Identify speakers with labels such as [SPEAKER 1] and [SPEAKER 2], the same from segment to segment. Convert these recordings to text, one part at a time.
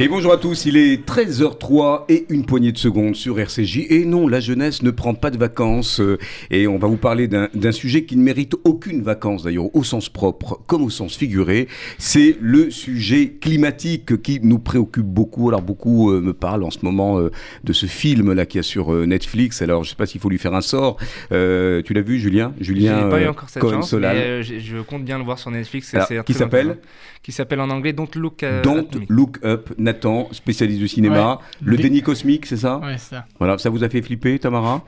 [SPEAKER 1] Et bonjour à tous, il est 13h03 et une poignée de secondes sur RCJ. Et non, la jeunesse ne prend pas de vacances. euh, Et on va vous parler d'un d'un sujet qui ne mérite aucune vacance d'ailleurs, au sens propre comme au sens figuré. C'est le sujet climatique qui nous préoccupe beaucoup. Alors beaucoup euh, me parlent en ce moment euh, de ce film là qui a sur euh, Netflix. Alors je sais pas s'il faut lui faire un sort. Euh, tu l'as vu Julien?
[SPEAKER 2] J'ai
[SPEAKER 1] Julien
[SPEAKER 2] pas eu
[SPEAKER 1] euh,
[SPEAKER 2] encore cette
[SPEAKER 1] Cohen
[SPEAKER 2] chance,
[SPEAKER 1] Solal.
[SPEAKER 2] mais euh, j'ai- je compte bien le voir sur Netflix.
[SPEAKER 1] Alors,
[SPEAKER 2] c'est
[SPEAKER 1] qui
[SPEAKER 2] très
[SPEAKER 1] s'appelle?
[SPEAKER 2] intéressant. Qui s'appelle en anglais Don't Look euh,
[SPEAKER 1] Don't. Look Up, Nathan, spécialiste du cinéma.
[SPEAKER 3] Ouais.
[SPEAKER 1] Le
[SPEAKER 3] Dé-
[SPEAKER 1] déni cosmique, c'est ça
[SPEAKER 3] c'est ça.
[SPEAKER 1] Voilà, ça vous a fait flipper, Tamara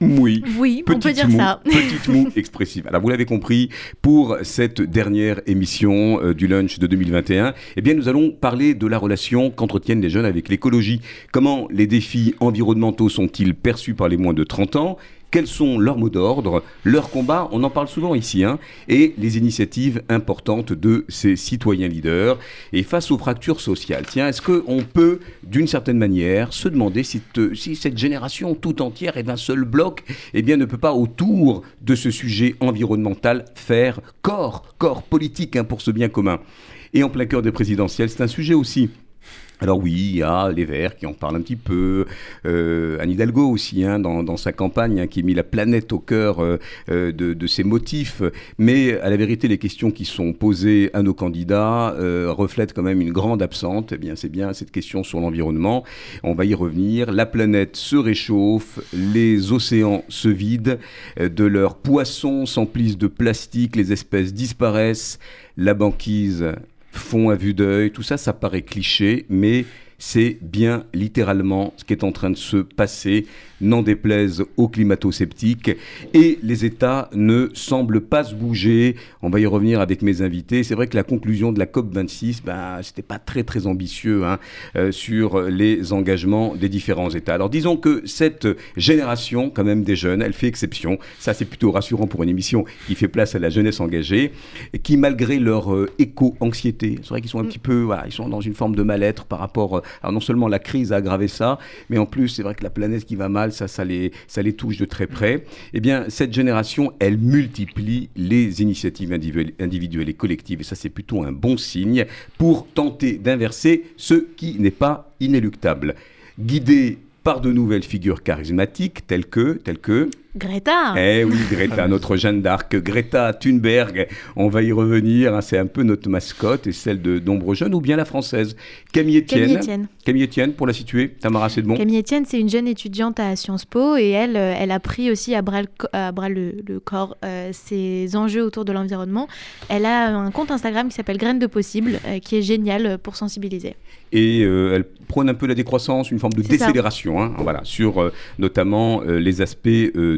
[SPEAKER 1] Oui.
[SPEAKER 4] Oui, on peut
[SPEAKER 1] Petite
[SPEAKER 4] dire ça.
[SPEAKER 1] petite moue expressive. Alors vous l'avez compris, pour cette dernière émission euh, du lunch de 2021, eh bien nous allons parler de la relation qu'entretiennent les jeunes avec l'écologie. Comment les défis environnementaux sont-ils perçus par les moins de 30 ans quels sont leurs mots d'ordre, leurs combats, on en parle souvent ici, hein, et les initiatives importantes de ces citoyens leaders. Et face aux fractures sociales, tiens, est-ce qu'on peut, d'une certaine manière, se demander si, si cette génération tout entière est d'un seul bloc, eh bien, ne peut pas, autour de ce sujet environnemental, faire corps, corps politique hein, pour ce bien commun? Et en plein cœur des présidentielles, c'est un sujet aussi alors oui, il y a les Verts qui en parlent un petit peu, euh, Anne Hidalgo aussi, hein, dans, sa campagne, hein, qui a mis la planète au cœur euh, euh, de, ses motifs. Mais à la vérité, les questions qui sont posées à nos candidats reflètent quand même une grande absente. Eh bien, c'est bien cette question sur l'environnement. On va y revenir. La planète se réchauffe, les océans se vident, de leurs poissons s'emplissent de plastique, les espèces disparaissent, la banquise fond à vue d'œil, tout ça, ça paraît cliché, mais c'est bien littéralement ce qui est en train de se passer, n'en déplaise aux climato-sceptiques, et les États ne semblent pas se bouger. On va y revenir avec mes invités. C'est vrai que la conclusion de la COP26, ben, c'était pas très très ambitieux hein, euh, sur les engagements des différents États. Alors disons que cette génération, quand même des jeunes, elle fait exception. Ça, c'est plutôt rassurant pour une émission qui fait place à la jeunesse engagée, et qui, malgré leur euh, éco-anxiété, c'est vrai qu'ils sont un petit peu, voilà, ils sont dans une forme de mal-être par rapport. Alors non seulement la crise a aggravé ça, mais en plus, c'est vrai que la planète qui va mal, ça, ça les, ça les touche de très près. Eh bien, cette génération, elle multiplie les initiatives individuelles, et collectives, et ça, c'est plutôt un bon signe pour tenter d'inverser ce qui n'est pas inéluctable. Guidé par de nouvelles figures charismatiques telles que, telles que,
[SPEAKER 4] Greta
[SPEAKER 1] eh oui, Greta, notre Jeanne d'Arc, Greta Thunberg, on va y revenir, hein, c'est un peu notre mascotte et celle de nombreux jeunes, ou bien la française. Camille Etienne.
[SPEAKER 4] Camille Etienne.
[SPEAKER 1] Camille Etienne, pour la situer. Tamara, c'est de bon
[SPEAKER 4] Camille Etienne, c'est une jeune étudiante à Sciences Po et elle, euh, elle a pris aussi à bras le, co- à bras le, le corps euh, ces enjeux autour de l'environnement. Elle a un compte Instagram qui s'appelle Graines de Possible, euh, qui est génial euh, pour sensibiliser.
[SPEAKER 1] Et euh, elle prône un peu la décroissance, une forme de décélération, hein, voilà, sur notamment les aspects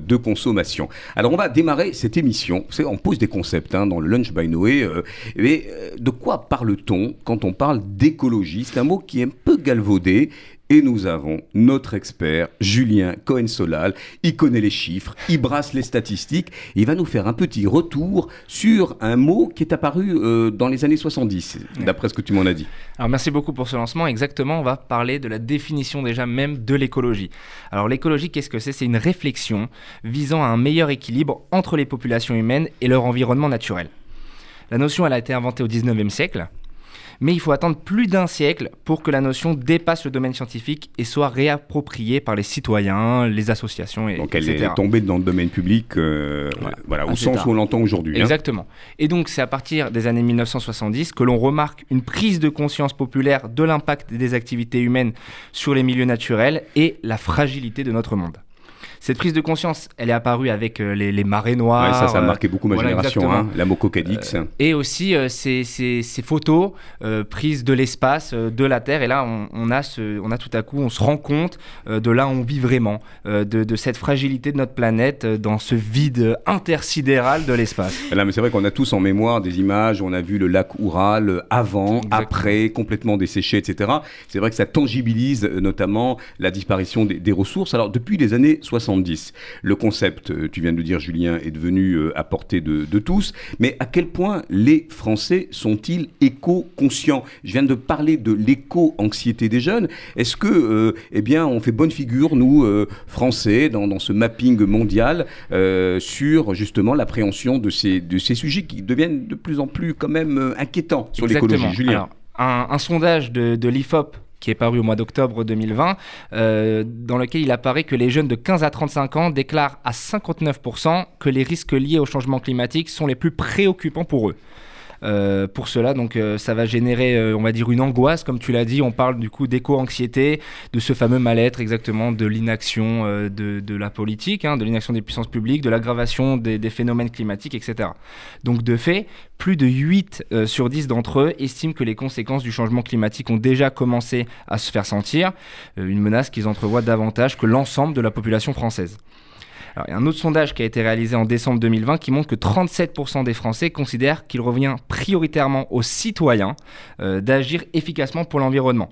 [SPEAKER 1] de consommation. Alors on va démarrer cette émission. On pose des concepts hein, dans le Lunch by Noé. euh, mais euh, de quoi parle-t-on quand on parle d'écologie? C'est un mot qui est un peu galvaudé. Et nous avons notre expert, Julien Cohen-Solal. Il connaît les chiffres, il brasse les statistiques. Il va nous faire un petit retour sur un mot qui est apparu euh, dans les années 70, d'après ce que tu m'en as dit.
[SPEAKER 2] Alors merci beaucoup pour ce lancement. Exactement, on va parler de la définition déjà même de l'écologie. Alors l'écologie, qu'est-ce que c'est? C'est une réflexion visant à un meilleur équilibre entre les populations humaines et leur environnement naturel. La notion, elle a été inventée au 19e siècle, mais il faut attendre plus d'un siècle pour que la notion dépasse le domaine scientifique et soit réappropriée par les citoyens, les associations, et,
[SPEAKER 1] Donc elle est tombée dans le domaine public, euh,
[SPEAKER 2] Voilà.
[SPEAKER 1] voilà, au sens
[SPEAKER 2] tard.
[SPEAKER 1] où on l'entend aujourd'hui. hein.
[SPEAKER 2] Exactement. Et donc c'est à partir des années 1970 que l'on remarque une prise de conscience populaire de l'impact des activités humaines sur les milieux naturels et la fragilité de notre monde. Cette prise de conscience, elle est apparue avec euh, les, les marées noires.
[SPEAKER 1] Ouais, ça, ça a
[SPEAKER 2] euh,
[SPEAKER 1] marqué beaucoup ma
[SPEAKER 2] voilà,
[SPEAKER 1] génération, hein, la Mococadix.
[SPEAKER 2] Et aussi euh, ces, ces- ces photos euh, prises de l'espace, euh, de la Terre. Et là, on, on a ce, on a tout à coup, on se rend compte euh, de là où on vit vraiment, euh, de, de cette fragilité de notre planète euh, dans ce vide intersidéral de l'espace.
[SPEAKER 1] Là, mais c'est vrai qu'on a tous en mémoire des images, on a vu le lac Oural euh, avant,
[SPEAKER 2] Exactement.
[SPEAKER 1] après, complètement desséché, etc. C'est vrai que ça tangibilise euh, notamment la disparition des, des ressources. Alors, depuis les années 70, 70. Le concept, euh, tu viens de le dire Julien, est devenu euh, à portée de, de tous, mais à quel point les Français sont-ils éco-conscients? Je viens de parler de l'éco-anxiété des jeunes. Est-ce que, euh, eh bien, on fait bonne figure, nous, euh, Français, dans, dans ce mapping mondial, euh, sur justement l'appréhension de ces, de ces sujets qui deviennent de plus en plus quand même inquiétants sur l'écologie? Julien
[SPEAKER 2] Alors, un, un sondage de, de l'IFOP qui est paru au mois d'octobre 2020, euh, dans lequel il apparaît que les jeunes de 15 à 35 ans déclarent à 59% que les risques liés au changement climatique sont les plus préoccupants pour eux. Euh, pour cela, donc euh, ça va générer, euh, on va dire, une angoisse, comme tu l'as dit. On parle du coup d'éco-anxiété, de ce fameux mal-être exactement, de l'inaction de, la politique, hein, de l'inaction des puissances publiques, de l'aggravation des, des phénomènes climatiques, etc. Donc de fait, plus de 8 euh, sur 10 d'entre eux estiment que les conséquences du changement climatique ont déjà commencé à se faire sentir, une menace qu'ils entrevoient davantage que l'ensemble de la population française. Alors, il y a un autre sondage qui a été réalisé en décembre 2020 qui montre que 37% des Français considèrent qu'il revient prioritairement aux citoyens euh, d'agir efficacement pour l'environnement.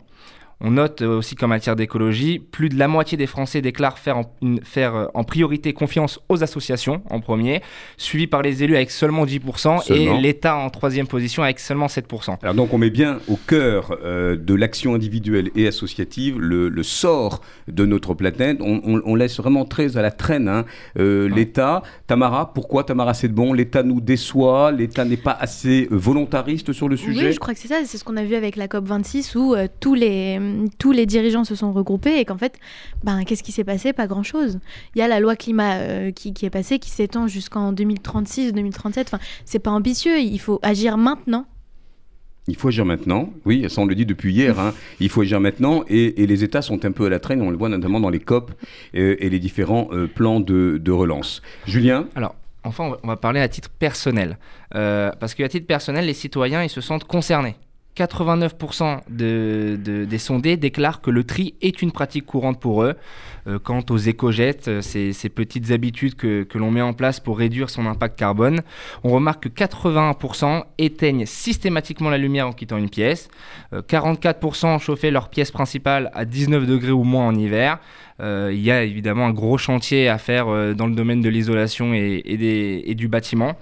[SPEAKER 2] On note euh, aussi qu'en matière d'écologie, plus de la moitié des Français déclarent faire en, une- faire, euh, en priorité confiance aux associations en premier, suivi par les élus avec seulement 10%
[SPEAKER 1] Seulement.
[SPEAKER 2] et l'État en troisième position avec seulement 7%.
[SPEAKER 1] Alors donc on met bien au cœur euh, de l'action individuelle et associative le, le sort de notre planète. On, on- on laisse vraiment très à la traîne hein, euh,
[SPEAKER 2] Ouais.
[SPEAKER 1] l'État. Tamara, pourquoi Tamara c'est de bon? L'État nous déçoit, l'État n'est pas assez volontariste sur le sujet?
[SPEAKER 4] Oui, je crois que c'est ça. C'est ce qu'on a vu avec la COP26 où euh, tous, les, tous les dirigeants se sont regroupés et qu'en fait, ben, qu'est-ce qui s'est passé? Pas grand-chose. Il y a la loi climat euh, qui, qui est passée, qui s'étend jusqu'en 2036, 2037. Enfin, c'est pas ambitieux. Il faut agir maintenant.
[SPEAKER 1] Il faut agir maintenant. Oui, ça on le dit depuis hier. hein. Il faut agir maintenant et, et les États sont un peu à la traîne. On le voit notamment dans les COP euh, et les différents euh, plans de, de relance. Julien?
[SPEAKER 2] Alors, enfin, on va- on va parler à titre personnel. Euh, parce qu'à titre personnel, les citoyens, ils se sentent concernés. 89% de- de- des sondés déclarent que le tri est une pratique courante pour eux. Euh, quant aux éco-jets, euh, ces, petites habitudes que, l'on met en place pour réduire son impact carbone, on remarque que 81% éteignent systématiquement la lumière en quittant une pièce, euh, 44% chauffaient leur pièce principale à 19 degrés ou moins en hiver, euh, il y a évidemment un gros chantier à faire euh, dans le domaine de l'isolation et, et du bâtiment.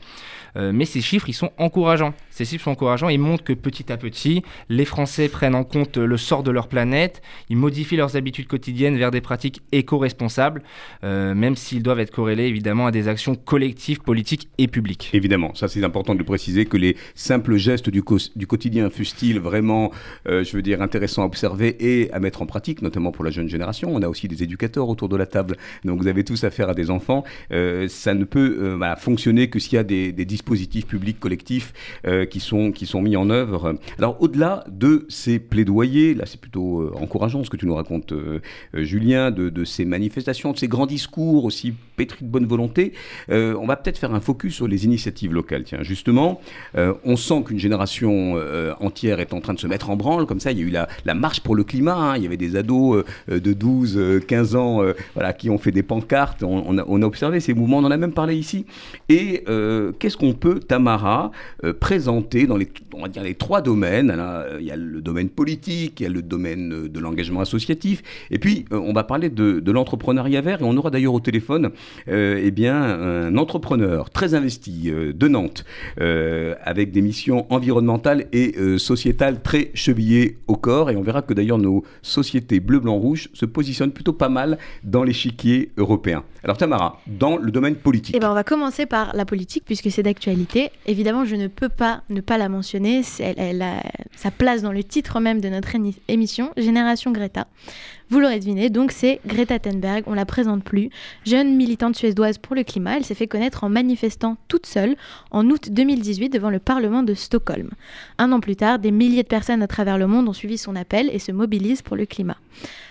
[SPEAKER 2] Euh, mais ces chiffres, ils sont encourageants. Ces chiffres sont encourageants. Ils montrent que petit à petit, les Français prennent en compte le sort de leur planète. Ils modifient leurs habitudes quotidiennes vers des pratiques éco-responsables, euh, même s'ils doivent être corrélés évidemment à des actions collectives, politiques et publiques.
[SPEAKER 1] Évidemment, ça c'est important de le préciser que les simples gestes du, quotidien fussent-ils vraiment, euh, je veux dire, intéressants à observer et à mettre en pratique, notamment pour la jeune génération. On a aussi des éducateurs autour de la table, donc vous avez tous affaire à des enfants. Euh, ça ne peut fonctionner que s'il y a des, dispositifs publics collectifs qui, sont, qui sont mis en œuvre. Alors au-delà de ces plaidoyers, là c'est plutôt euh, encourageant ce que tu nous racontes, euh, euh, Julien, de, de ces manifestations, de ces grands discours aussi pétris de bonne volonté, on va peut-être faire un focus sur les initiatives locales. Tiens, justement, on sent qu'une génération entière est en train de se mettre en branle. Comme ça, il y a eu la, la marche pour le climat. hein. Il y avait des ados de 12, euh, 15 ans voilà, qui ont fait des pancartes. On, a, on a observé ces mouvements, on en a même parlé ici. Et qu'est-ce qu'on peut, Tamara, euh, présenter dans les, on va dire, les trois domaines euh, Il y a le domaine politique, il y a le domaine euh, de l'engagement associatif. Et puis, euh, on va parler de, de l'entrepreneuriat vert. Et on aura d'ailleurs au téléphone euh, eh bien, un entrepreneur très investi de Nantes, avec des missions environnementales et sociétales très chevillées au corps. Et on verra que d'ailleurs nos sociétés bleu, blanc, rouge se positionnent plutôt pas mal dans l'échiquier européen. Alors Tamara, dans le domaine politique.
[SPEAKER 4] Eh ben, on va commencer par la politique puisque c'est d'actualité. Évidemment, je ne peux pas ne pas la mentionner. Elle, a sa place dans le titre même de notre émission, Génération Greta. Vous l'aurez deviné, donc c'est Greta Thunberg, on la présente plus. Jeune militante suédoise pour le climat, elle s'est fait connaître en manifestant toute seule en août 2018 devant le Parlement de Stockholm. Un an plus tard, des milliers de personnes à travers le monde ont suivi son appel et se mobilisent pour le climat.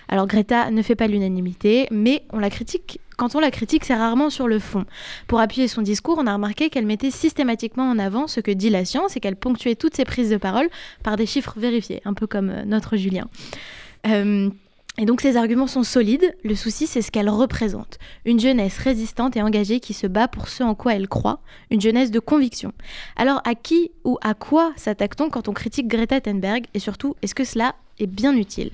[SPEAKER 4] Alors Greta ne fait pas l'unanimité, mais on la critique. Quand on la critique, c'est rarement sur le fond. Pour appuyer son discours, on a remarqué qu'elle mettait systématiquement en avant ce que dit la science et qu'elle ponctuait toutes ses prises de parole par des chiffres vérifiés, un peu comme euh, notre Julien. Euh, Et donc ces arguments sont solides, le souci c'est ce qu'elle représente. Une jeunesse résistante et engagée qui se bat pour ce en quoi elle croit, une jeunesse de conviction. Alors à qui ou à quoi s'attaque-t-on quand on critique Greta Thunberg? Et surtout est-ce que cela est bien utile?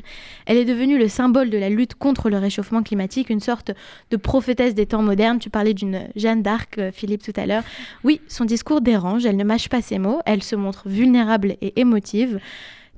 [SPEAKER 4] Elle est devenue le symbole de la lutte contre le réchauffement climatique, une sorte de prophétesse des temps modernes. Tu parlais d'une Jeanne d'Arc, euh, Philippe, tout à l'heure. Oui, son discours dérange, elle ne mâche pas ses mots, elle se montre vulnérable et émotive.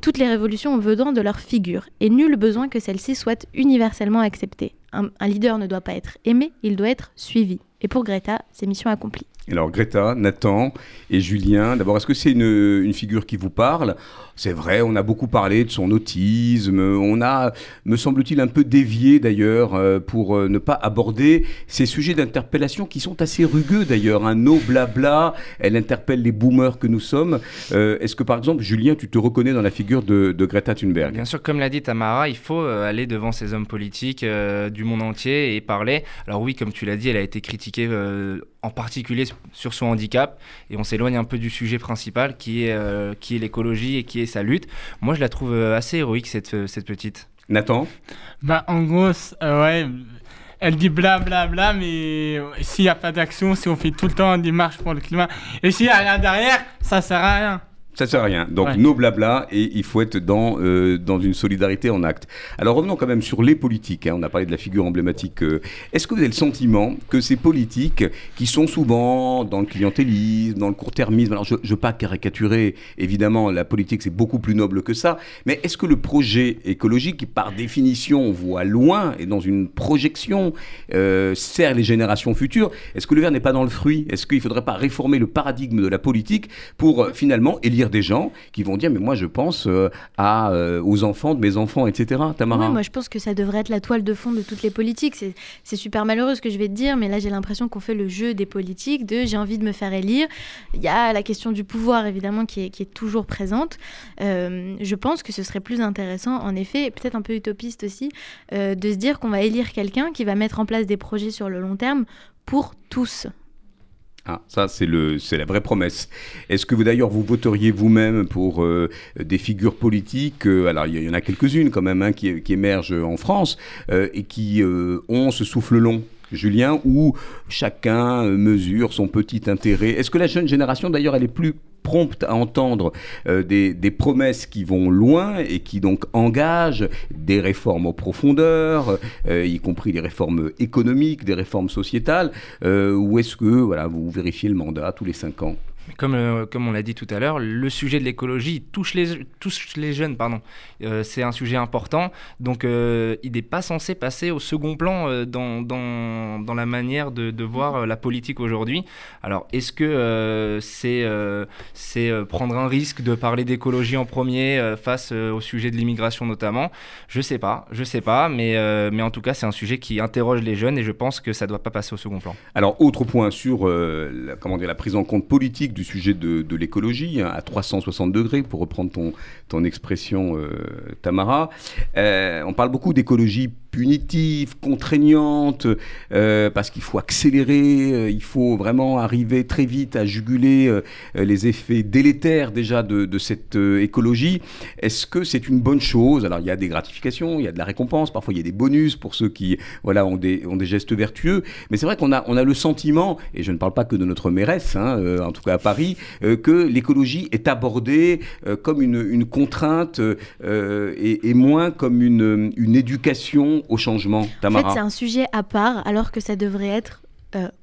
[SPEAKER 4] Toutes les révolutions ont besoin de leur figure, et nul besoin que celle-ci soit universellement acceptée. Un, un leader ne doit pas être aimé, il doit être suivi. Et pour Greta, c'est mission accomplie.
[SPEAKER 1] Alors Greta, Nathan et Julien, d'abord, est-ce que c'est une, figure qui vous parle? C'est vrai, on a beaucoup parlé de son autisme, on a, me semble-t-il, un peu dévié d'ailleurs euh, pour euh, ne pas aborder ces sujets d'interpellation qui sont assez rugueux d'ailleurs. Un hein. no blabla, elle interpelle les boomers que nous sommes. Euh, est-ce que par exemple, Julien, tu te reconnais dans la figure de Greta Thunberg?
[SPEAKER 2] Bien sûr, comme l'a dit Tamara, il faut aller devant ces hommes politiques du monde entier et parler. Alors oui, comme tu l'as dit, elle a été critiquée en particulier sur son handicap et on s'éloigne un peu du sujet principal qui est, euh, qui est l'écologie et qui est sa lutte. Moi, je la trouve euh, assez héroïque, cette, euh, cette petite.
[SPEAKER 1] Nathan
[SPEAKER 3] Bah, en gros, ouais, elle dit blablabla, bla, bla, mais s'il n'y a pas d'action, si on fait tout le temps des marches pour le climat, et s'il n'y a rien derrière, ça sert à rien.
[SPEAKER 1] Ça sert à rien. Donc nos blabla et il faut être dans, euh, dans une solidarité en acte. Alors revenons quand même sur les politiques. Hein. On a parlé de la figure emblématique. Euh. Est-ce que vous avez le sentiment que ces politiques qui sont souvent dans le clientélisme, dans le court-termisme, alors je ne veux pas caricaturer, évidemment, la politique c'est beaucoup plus noble que ça, mais est-ce que le projet écologique, qui par définition voit loin et dans une projection, euh, sert les générations futures, est-ce que le verre n'est pas dans le fruit? Est-ce qu'il ne faudrait pas réformer le paradigme de la politique pour finalement élire des gens qui vont dire mais moi je pense euh, à, euh, aux enfants de mes enfants, etc. Tamara
[SPEAKER 4] Moi je pense que ça devrait être la toile de fond de toutes les politiques. C'est super malheureux ce que je vais te dire, mais là j'ai l'impression qu'on fait le jeu des politiques de j'ai envie de me faire élire. Il y a la question du pouvoir évidemment qui est, qui est toujours présente. Euh, je pense que ce serait plus intéressant en effet, peut-être un peu utopiste aussi, de se dire qu'on va élire quelqu'un qui va mettre en place des projets sur le long terme pour tous.
[SPEAKER 1] Ah, ça, c'est la vraie promesse. Est-ce que vous, d'ailleurs, vous voteriez vous-même pour euh, des figures politiques euh, Alors, il y, en a quelques-unes quand même hein, qui, émergent en France euh, et qui ont ce souffle long? Julien, où chacun mesure son petit intérêt. Est-ce que la jeune génération, d'ailleurs, elle est plus prompte à entendre euh, des, promesses qui vont loin et qui donc engagent des réformes en profondeur, euh, y compris des réformes économiques, des réformes sociétales, euh, ou est-ce que voilà, vous vérifiez le mandat tous les cinq ans?
[SPEAKER 2] Comme, euh, comme on l'a dit tout à l'heure, le sujet de l'écologie touche les, touche les jeunes. Euh, c'est un sujet important, donc euh, il n'est pas censé passer au second plan dans, dans, dans, la manière de, de voir la politique aujourd'hui. Alors, est-ce que c'est c'est prendre un risque de parler d'écologie en premier face au sujet de l'immigration notamment? Je sais pas, je sais pas, mais, mais en tout cas, c'est un sujet qui interroge les jeunes et je pense que ça ne doit pas passer au second plan.
[SPEAKER 1] Alors, autre point sur comment dire, la prise en compte politique du sujet de, l'écologie hein, à 360 degrés, pour reprendre ton, expression, euh, Tamara. Euh, on parle beaucoup d'écologie punitive, contraignante, euh, parce qu'il faut accélérer, il faut vraiment arriver très vite à juguler les effets délétères déjà de, de cette écologie. Est-ce que c'est une bonne chose? Alors il y a des gratifications, il y a de la récompense, parfois il y a des bonus pour ceux qui voilà, ont, des, ont des gestes vertueux, mais c'est vrai qu'on a, on a le sentiment, et je ne parle pas que de notre mairesse, hein, en tout cas Paris, euh, que l'écologie est abordée euh, comme une, contrainte euh, et, moins comme une, une éducation au changement.
[SPEAKER 4] Tamara. En fait, c'est un sujet à part, alors que ça devrait être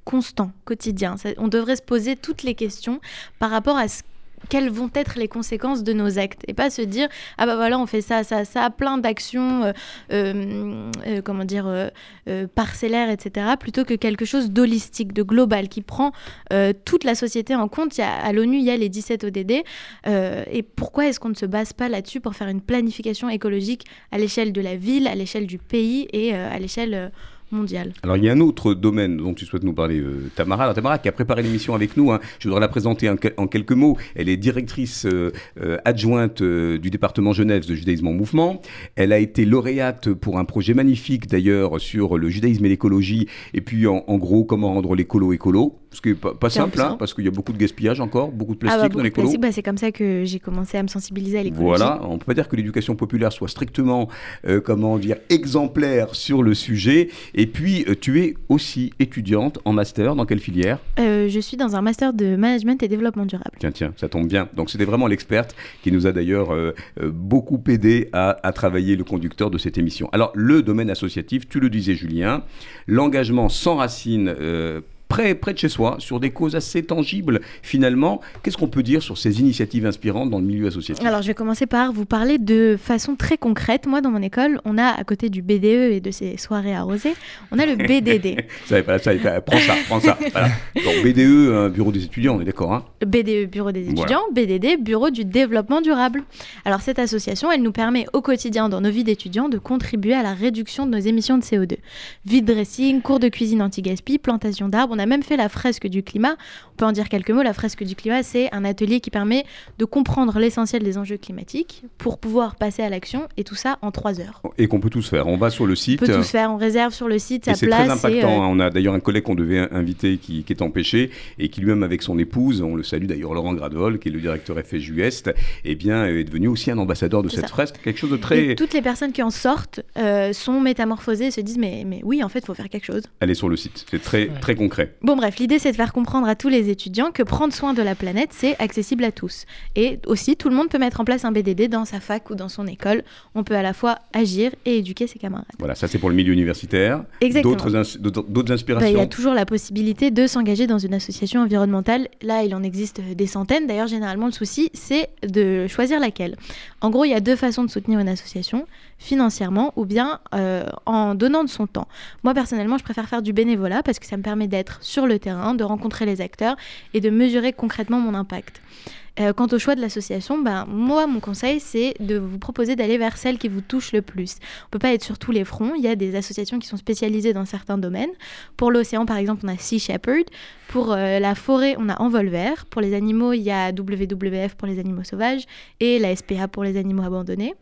[SPEAKER 4] constant, quotidien. on devrait se poser toutes les questions par rapport à ce quelles vont être les conséquences de nos actes et pas se dire ah bah voilà on fait ça ça ça plein d'actions euh, euh, euh, comment dire parcellaires etc plutôt que quelque chose d'holistique de global qui prend toute la société en compte. À l'ONU il y a les 17 ODD et pourquoi est-ce qu'on ne se base pas là-dessus pour faire une planification écologique à l'échelle de la ville à l'échelle du pays et à l'échelle
[SPEAKER 1] alors il y a un autre domaine dont tu souhaites nous parler, euh, Tamara. Tamara qui a préparé l'émission avec nous, hein. je voudrais la présenter en, quelques mots. Elle est directrice euh, euh, adjointe du département Genève de judaïsme en mouvement. Elle a été lauréate pour un projet magnifique d'ailleurs sur le judaïsme et l'écologie, et puis en, gros comment rendre l'écolo écolo. Ce qui n'est pas, pas simple, hein, parce qu'il y a beaucoup de gaspillage encore, beaucoup de
[SPEAKER 4] Ah
[SPEAKER 1] plastique
[SPEAKER 4] bah,
[SPEAKER 1] dans
[SPEAKER 4] beaucoup
[SPEAKER 1] colos.
[SPEAKER 4] plastique, bah, c'est comme ça que j'ai commencé à me sensibiliser à l'écologie.
[SPEAKER 1] Voilà, on peut pas dire que l'éducation populaire soit strictement, comment dire, exemplaire sur le sujet. Et puis, euh, tu es aussi étudiante en master. Dans quelle filière?
[SPEAKER 4] Euh, je suis dans un master de management et développement durable.
[SPEAKER 1] Tiens, tiens, ça tombe bien. Donc, c'était vraiment l'experte qui nous a d'ailleurs euh, beaucoup aidé à, à travailler le conducteur de cette émission. Alors, le domaine associatif, tu le disais, Julien, l'engagement sans racine. euh, Près, près de chez soi, sur des causes assez tangibles, finalement. Qu'est-ce qu'on peut dire sur ces initiatives inspirantes dans le milieu associatif?
[SPEAKER 4] Alors, je vais commencer par vous parler de façon très concrète. Moi, dans mon école, on a, à côté du BDE et de ses soirées arrosées, on a le BDD.
[SPEAKER 1] Ça pas, ça pas. Prends ça, prends ça. Voilà. Donc BDE, un bureau des étudiants, on est d'accord. Hein?
[SPEAKER 4] BDE, Bureau des
[SPEAKER 1] Voilà.
[SPEAKER 4] étudiants, BDD, Bureau du développement durable. Alors cette association, elle nous permet au quotidien dans nos vies d'étudiants de contribuer à la réduction de nos émissions de CO2. Vide dressing, cours de cuisine anti-gaspi, plantation d'arbres, on a même fait la fresque du climat. On peut en dire quelques mots, la fresque du climat, c'est un atelier qui permet de comprendre l'essentiel des enjeux climatiques pour pouvoir passer à l'action et tout ça en trois heures.
[SPEAKER 1] Et qu'on peut tous faire. On va sur le
[SPEAKER 4] On
[SPEAKER 1] site.
[SPEAKER 4] peut tout se faire, on réserve sur le site sa
[SPEAKER 1] c'est
[SPEAKER 4] place.
[SPEAKER 1] très
[SPEAKER 4] et,
[SPEAKER 1] impactant.
[SPEAKER 4] euh,
[SPEAKER 1] hein. On a d'ailleurs un collègue qu'on devait inviter qui, qui est empêché et qui lui-même avec son épouse, on le salue d'ailleurs Laurent Gradol, qui est le directeur FSU Est, eh bien est devenu aussi un ambassadeur de
[SPEAKER 4] C'est
[SPEAKER 1] cette
[SPEAKER 4] ça.
[SPEAKER 1] fresque. Quelque chose de
[SPEAKER 4] et
[SPEAKER 1] très.
[SPEAKER 4] toutes les personnes qui en sortent euh, sont métamorphosées et se disent mais, mais oui, en fait, il faut faire quelque chose.
[SPEAKER 1] Elle est sur le site. C'est très
[SPEAKER 3] Ouais.
[SPEAKER 1] très concret.
[SPEAKER 4] Bon bref, l'idée c'est de faire comprendre à tous les étudiants que prendre soin de la planète, c'est accessible à tous. Et aussi, tout le monde peut mettre en place un BDD dans sa fac ou dans son école. On peut à la fois agir et éduquer ses camarades.
[SPEAKER 1] Voilà, ça c'est pour le milieu universitaire.
[SPEAKER 4] Exactement.
[SPEAKER 1] D'autres ins- d'autres d'autres
[SPEAKER 4] Bah, Il
[SPEAKER 1] inspirations.
[SPEAKER 4] y a toujours la possibilité de s'engager dans une association environnementale. Là, il en existe des centaines. D'ailleurs, généralement, le souci, c'est de choisir laquelle. En gros, il y a deux façons de soutenir une association, financièrement ou bien euh, en donnant de son temps. Moi, personnellement, je préfère faire du bénévolat parce que ça me permet d'être sur le terrain, de rencontrer les acteurs et de mesurer concrètement mon impact. Euh, quant au choix de l'association, ben, moi, mon conseil, c'est de vous proposer d'aller vers celle qui vous touche le plus. On peut pas être sur tous les fronts. Il y a des associations qui sont spécialisées dans certains domaines. Pour l'océan, par exemple, on a Sea Shepherd. Pour euh, la forêt, on a Envol Vert. Pour les animaux, il y a WWF pour les animaux sauvages et la SPA pour les animaux abandonnés.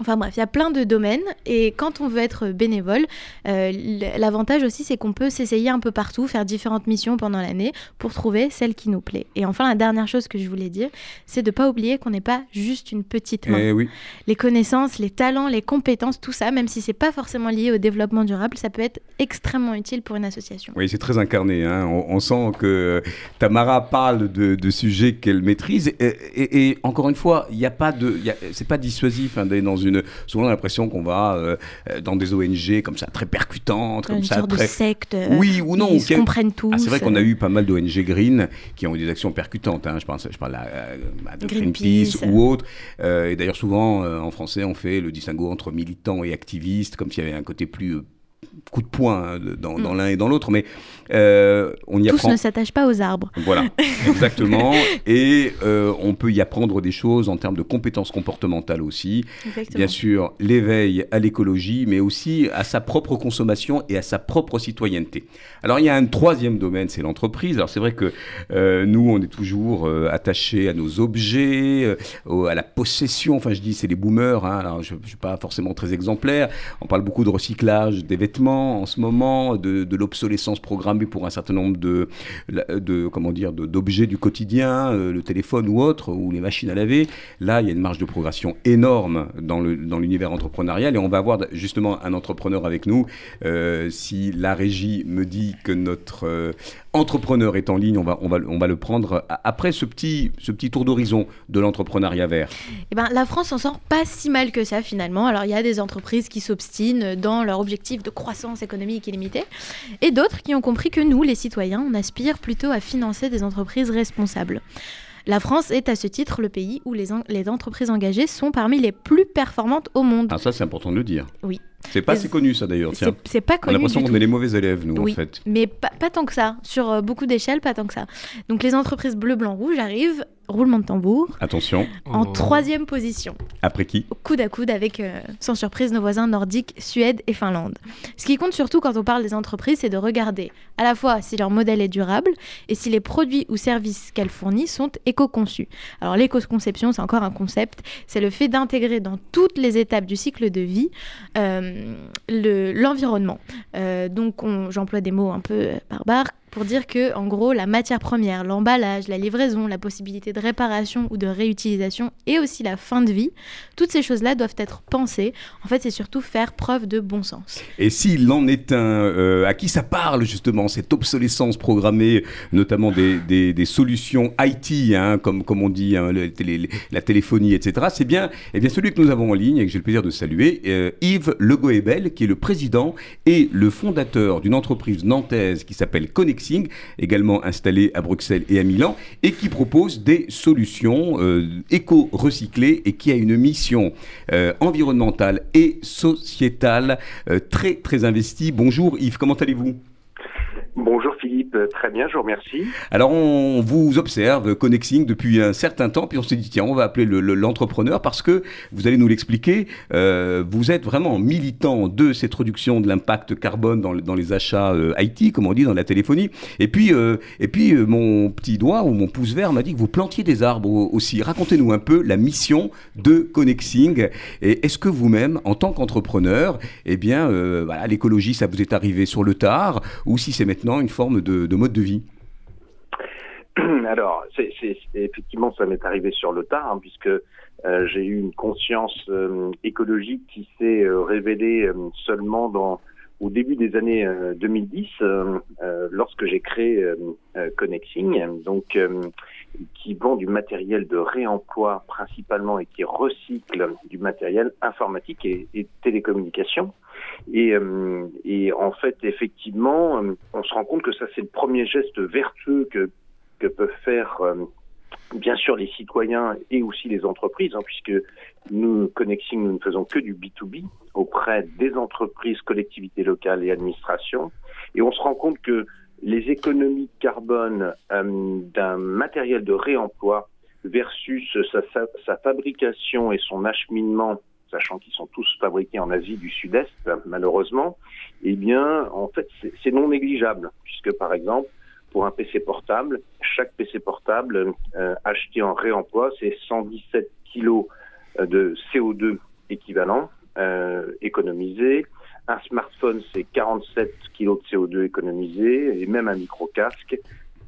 [SPEAKER 4] Enfin bref, il y a plein de domaines et quand on veut être bénévole, euh, l'avantage aussi c'est qu'on peut s'essayer un peu partout, faire différentes missions pendant l'année pour trouver celle qui nous plaît. Et enfin la dernière chose que je voulais dire, c'est de pas oublier qu'on n'est pas juste une petite main.
[SPEAKER 1] Eh oui.
[SPEAKER 4] Les connaissances, les talents, les compétences, tout ça, même si c'est pas forcément lié au développement durable, ça peut être extrêmement utile pour une association.
[SPEAKER 1] Oui, c'est très incarné. hein. On, on sent que Tamara parle de, de sujets qu'elle maîtrise. Et, et- et encore une fois, il n'y a pas de, c'est pas dissuasif hein, d'aller dans une. Souvent, on a l'impression qu'on va euh, euh, dans des ONG comme ça, très percutantes, comme
[SPEAKER 4] une
[SPEAKER 1] ça,
[SPEAKER 4] sorte
[SPEAKER 1] très.
[SPEAKER 4] de secte. euh,
[SPEAKER 1] Oui ou non.
[SPEAKER 4] Ils se comprennent tous.
[SPEAKER 1] Ah, c'est vrai qu'on a eu pas mal d'ONG green qui ont eu des actions percutantes. hein. Je, pense, je parle à, à- Greenpeace,
[SPEAKER 4] Greenpeace.
[SPEAKER 1] ou autres. Euh, et d'ailleurs, souvent, en français, on fait le distinguo entre militants et activistes, comme s'il y avait un côté plus coup de poing hein, dans, dans
[SPEAKER 4] Mm.
[SPEAKER 1] l'un et dans l'autre. Mais euh, on y
[SPEAKER 4] Tous
[SPEAKER 1] apprend.
[SPEAKER 4] ne s'attachent pas aux arbres.
[SPEAKER 1] Voilà, exactement. Et euh, on peut y apprendre des choses en termes de compétences comportementales aussi.
[SPEAKER 4] Exactement.
[SPEAKER 1] Bien sûr, l'éveil à l'écologie, mais aussi à sa propre consommation et à sa propre citoyenneté. Alors, il y a un troisième domaine, c'est l'entreprise. Alors, c'est vrai que euh, nous, on est toujours attachés à nos objets, à la possession. Enfin, je dis, c'est les boomers. hein. Alors, je ne suis pas forcément très exemplaire. On parle beaucoup de recyclage des vêtements en ce moment, de, l'obsolescence programmée pour un certain nombre de, comment dire, d'objets du quotidien, euh, le téléphone ou autre, ou les machines à laver. Là, il y a une marge de progression énorme dans l'univers entrepreneurial et on va avoir justement un entrepreneur avec nous. Euh, si la régie me dit que notre euh, entrepreneur est en ligne, on va, on va, le prendre après ce petit, ce petit tour d'horizon de l'entrepreneuriat vert.
[SPEAKER 4] Eh ben, la France s'en sort pas si mal que ça finalement. Alors il y a des entreprises qui s'obstinent dans leur objectif de croissance économique illimitée et d'autres qui ont compris que nous, les citoyens, on aspire plutôt à financer des entreprises responsables. La France est à ce titre le pays où les, en- les entreprises engagées sont parmi les plus performantes au monde.
[SPEAKER 1] Ah, ça, c'est important de le dire.
[SPEAKER 4] Oui.
[SPEAKER 1] C'est pas assez connu, ça d'ailleurs.
[SPEAKER 4] C'est pas
[SPEAKER 1] On a
[SPEAKER 4] connu
[SPEAKER 1] l'impression qu'on est les mauvais élèves, nous,
[SPEAKER 4] Oui.
[SPEAKER 1] en fait.
[SPEAKER 4] Mais pas, pas tant que ça. Sur euh, beaucoup d'échelles, pas tant que ça. Donc les entreprises bleu, blanc, rouge arrivent, roulement de tambour,
[SPEAKER 1] Attention,
[SPEAKER 4] en
[SPEAKER 2] Oh.
[SPEAKER 4] troisième position.
[SPEAKER 1] après qui
[SPEAKER 4] coude à coude avec, euh, sans surprise, nos voisins nordiques, Suède et Finlande. Ce qui compte surtout quand on parle des entreprises, c'est de regarder à la fois si leur modèle est durable et si les produits ou services qu'elles fournissent sont éco-conçus. Alors l'éco-conception, c'est encore un concept, c'est le fait d'intégrer dans toutes les étapes du cycle de vie euh, le- l'environnement. Euh, donc on- j'emploie des mots un peu barbares, pour dire que, en gros, la matière première, l'emballage, la livraison, la possibilité de réparation ou de réutilisation et aussi la fin de vie, toutes ces choses-là doivent être pensées. En fait, c'est surtout faire preuve de bon sens.
[SPEAKER 1] Et s'il en est un, euh, à qui ça parle justement, cette obsolescence programmée, notamment des, des, solutions IT, hein, comme, comme on dit, hein, la téléphonie, etc., c'est bien, eh bien celui que nous avons en ligne et que j'ai le plaisir de saluer, euh, Yves Legoebel, qui est le président et le fondateur d'une entreprise nantaise qui s'appelle Également installée à Bruxelles et à Milan, et qui propose des solutions euh, éco-recyclées et qui a une mission euh, environnementale et sociétale très très investie. Bonjour Yves, comment allez-vous?
[SPEAKER 5] Bonjour Philippe, très bien, je vous remercie.
[SPEAKER 1] Alors on vous observe Connexing depuis un certain temps, puis on s'est dit tiens, on va appeler l'entrepreneur parce que vous allez nous l'expliquer, euh, vous êtes vraiment militant de cette réduction de l'impact carbone dans, les achats euh, IT, comme on dit dans la téléphonie. Et puis, euh, et puis mon petit doigt ou mon pouce vert m'a dit que vous plantiez des arbres aussi. Racontez-nous un peu la mission de Connexing. Et est-ce que vous-même, en tant qu'entrepreneur, eh bien, l'écologie, ça vous est arrivé sur le tard, ou si c'est maintenant une forme de, mode de vie
[SPEAKER 5] alors, effectivement, ça m'est arrivé sur le tard, hein, puisque euh, j'ai eu une conscience euh, écologique qui s'est euh, révélée seulement dans, au début des années 2010, lorsque j'ai créé Connexing, donc qui vend du matériel de réemploi principalement et qui recycle du matériel informatique et, et télécommunications. Et, euh, et en fait, effectivement, euh, on se rend compte que ça, c'est le premier geste vertueux que, que peuvent faire euh, bien sûr les citoyens et aussi les entreprises, hein, puisque nous, Connexing, nous ne faisons que du B2B auprès des entreprises, collectivités locales et administrations. Et on se rend compte que les économies de carbone d'un matériel de réemploi versus sa, sa, fabrication et son acheminement sachant qu'ils sont tous fabriqués en Asie du Sud-Est, malheureusement, eh bien, en fait, c'est non négligeable, puisque par exemple, pour un PC portable, chaque PC portable euh, acheté en réemploi, c'est 117 kilos euh, de CO2 équivalent euh, économisé. Un smartphone, c'est 47 kilos de CO2 économisé, et même un micro-casque,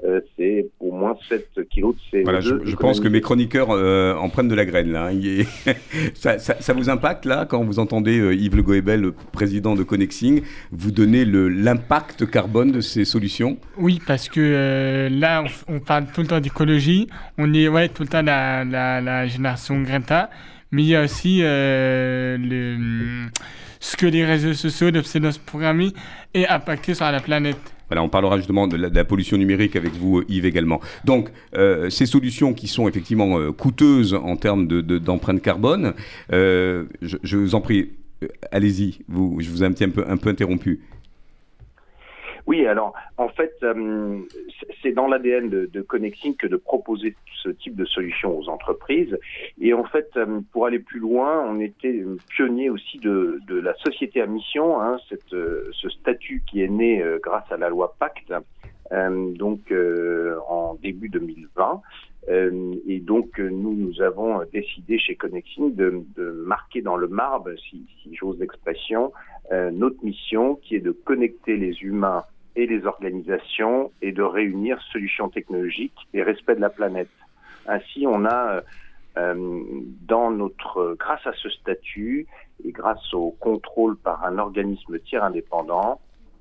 [SPEAKER 5] euh, c'est au moins 7 kilos de CO2.
[SPEAKER 1] Voilà, je, pense que mes chroniqueurs euh, en prennent de la graine. Là. Hein. ça, ça, vous impacte là quand vous entendez euh, Yves Le Goebel, le président de Connexing, vous donner l'impact carbone de ces solutions?
[SPEAKER 3] Oui, parce que là, on, parle tout le temps d'écologie. On est ouais, tout le temps la, la, la génération Greta, mais il y a aussi le, ce que les réseaux sociaux, l'obsédance programmée, est impacté sur la planète.
[SPEAKER 1] Voilà, on parlera justement de la, pollution numérique avec vous, Yves, également. Donc, euh, ces solutions qui sont effectivement euh, coûteuses en termes d'empreinte carbone, euh, je, vous en prie, allez-y, je vous ai un petit peu, un peu interrompu.
[SPEAKER 5] Oui, alors en fait, euh, c'est dans l'ADN de, de, que de proposer ce type de solution aux entreprises. Et en fait, euh, pour aller plus loin, on était pionnier aussi de, la société à mission, hein, euh, ce statut qui est né grâce à la loi Pacte, donc en début 2020. et donc, nous, nous avons décidé chez Connexing de, marquer dans le marbre, si j'ose l'expression, notre mission qui est de connecter les humains et les organisations et de réunir solutions technologiques et respect de la planète. Ainsi, on a euh, dans notre, grâce à ce statut et grâce au contrôle par un organisme tiers indépendant,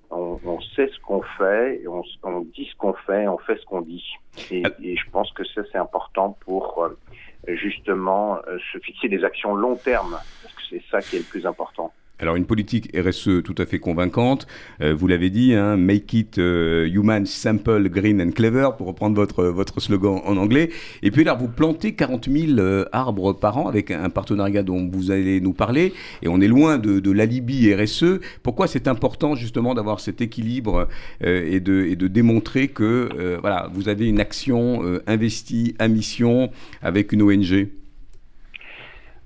[SPEAKER 5] on, on sait ce qu'on fait, et on, on, dit ce qu'on fait, on fait ce qu'on dit. Et, et, je pense que ça c'est important pour euh, justement euh, se fixer des actions long terme, parce que c'est ça qui est le plus important.
[SPEAKER 1] Alors une politique RSE tout à fait convaincante, euh, vous l'avez dit, hein, Make it euh, human, simple, green and clever, pour reprendre votre, votre slogan en anglais. Et puis là, vous plantez 40 000 euh, arbres par an avec un partenariat dont vous allez nous parler, et on est loin de, de l'alibi RSE. Pourquoi c'est important justement d'avoir cet équilibre et, de, et de démontrer que voilà, vous avez une action investie à mission avec une ONG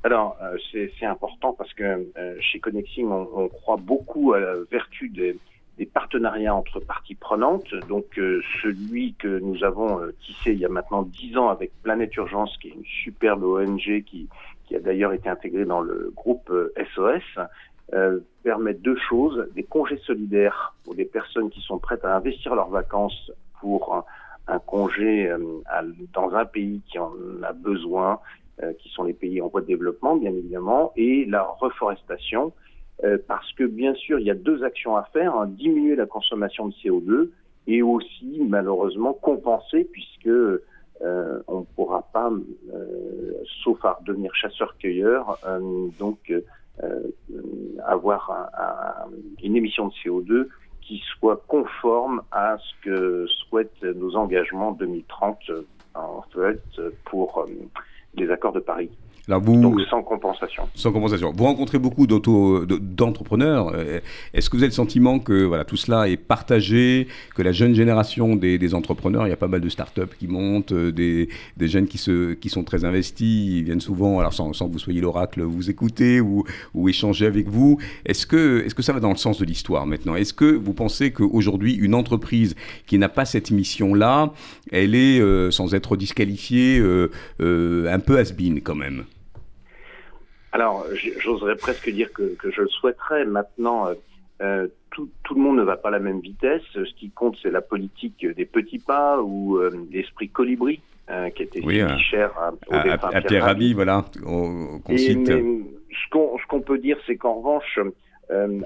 [SPEAKER 5] alors, euh, c'est important parce que euh, chez Connexing, on, croit beaucoup à la vertu des, partenariats entre parties prenantes. Donc, euh, celui que nous avons tissé il y a maintenant dix ans avec Planète Urgence, qui est une superbe ONG qui, a d'ailleurs été intégrée dans le groupe SOS, permettent deux choses des congés solidaires pour des personnes qui sont prêtes à investir leurs vacances pour un, congé dans un pays qui en a besoin, qui sont les pays en voie de développement, bien évidemment, et la reforestation, euh, parce que bien sûr, il y a deux actions à faire hein, diminuer la consommation de CO2 et aussi malheureusement compenser, puisque euh, on ne pourra pas, euh, sauf à devenir chasseur-cueilleur, euh, donc euh, euh, avoir un- un- une émission de CO2 qui soit conforme à ce que souhaitent nos engagements 2030 euh, en fait pour euh, les accords de Paris.
[SPEAKER 1] Alors vous,
[SPEAKER 5] Donc sans compensation.
[SPEAKER 1] sans compensation, vous rencontrez beaucoup d'entrepreneurs. Euh, Est-ce que vous avez le sentiment que voilà, tout cela est partagé, que la jeune génération des, des entrepreneurs, il y a pas mal de startups qui montent, euh, des, des jeunes qui, se, qui sont très investis, ils viennent souvent, alors sans, sans que vous soyez l'oracle, vous écouter ou, ou échanger avec vous. Est-ce que, est -ce que ça va dans le sens de l'histoire maintenant? Est-ce que vous pensez qu'aujourd'hui, une entreprise qui n'a pas cette mission-là, elle est, euh, sans être disqualifiée, euh, euh, un peu has-been quand même?
[SPEAKER 5] Alors, j'oserais presque dire que, que je le souhaiterais. Maintenant, euh, euh, tout, tout le monde ne va pas à la même vitesse. Ce qui compte, c'est la politique des petits pas ou euh, l'esprit colibri, euh, qui était
[SPEAKER 1] Oui,
[SPEAKER 5] si
[SPEAKER 1] hein.
[SPEAKER 5] cher à,
[SPEAKER 1] à,
[SPEAKER 5] défunt
[SPEAKER 1] à- à Pierre Rabhi, voilà, on- qu'on
[SPEAKER 5] Et,
[SPEAKER 1] cite.
[SPEAKER 5] mais, ce qu'on peut dire, c'est qu'en revanche,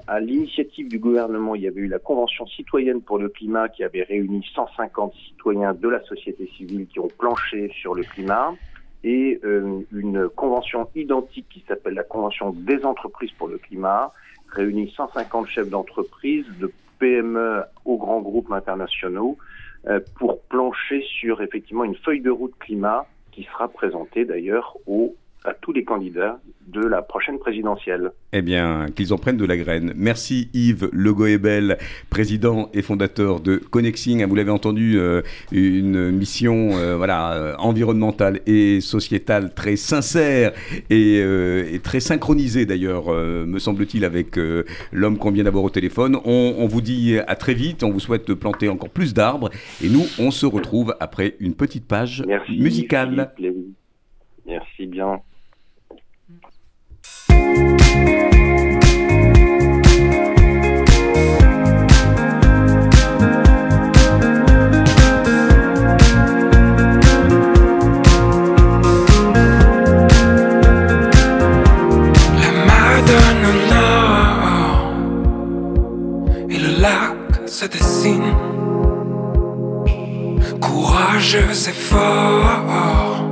[SPEAKER 5] à l'initiative du gouvernement, il y avait eu la Convention citoyenne pour le climat qui avait réuni 150 citoyens de la société civile qui ont planché sur le climat et euh, une convention identique qui s'appelle la Convention des entreprises pour le climat, réunit 150 chefs d'entreprise, de PME aux grands groupes internationaux, euh, pour plancher sur effectivement une feuille de route climat qui sera présentée d'ailleurs au à tous les candidats de la prochaine présidentielle.
[SPEAKER 1] Eh bien, qu'ils en prennent de la graine. Merci Yves Le Goebel, président et fondateur de Connexing. Vous l'avez entendu, euh, une mission euh, voilà, euh, environnementale et sociétale très sincère et, euh, et très synchronisée d'ailleurs, me semble-t-il, avec l'homme qu'on vient d'avoir au téléphone. On, on vous dit à très vite, on vous souhaite de planter encore plus d'arbres et nous, on se retrouve après une petite page
[SPEAKER 5] Merci.
[SPEAKER 1] musicale.
[SPEAKER 5] Philippe Lévy. Merci bien.
[SPEAKER 6] Et fort,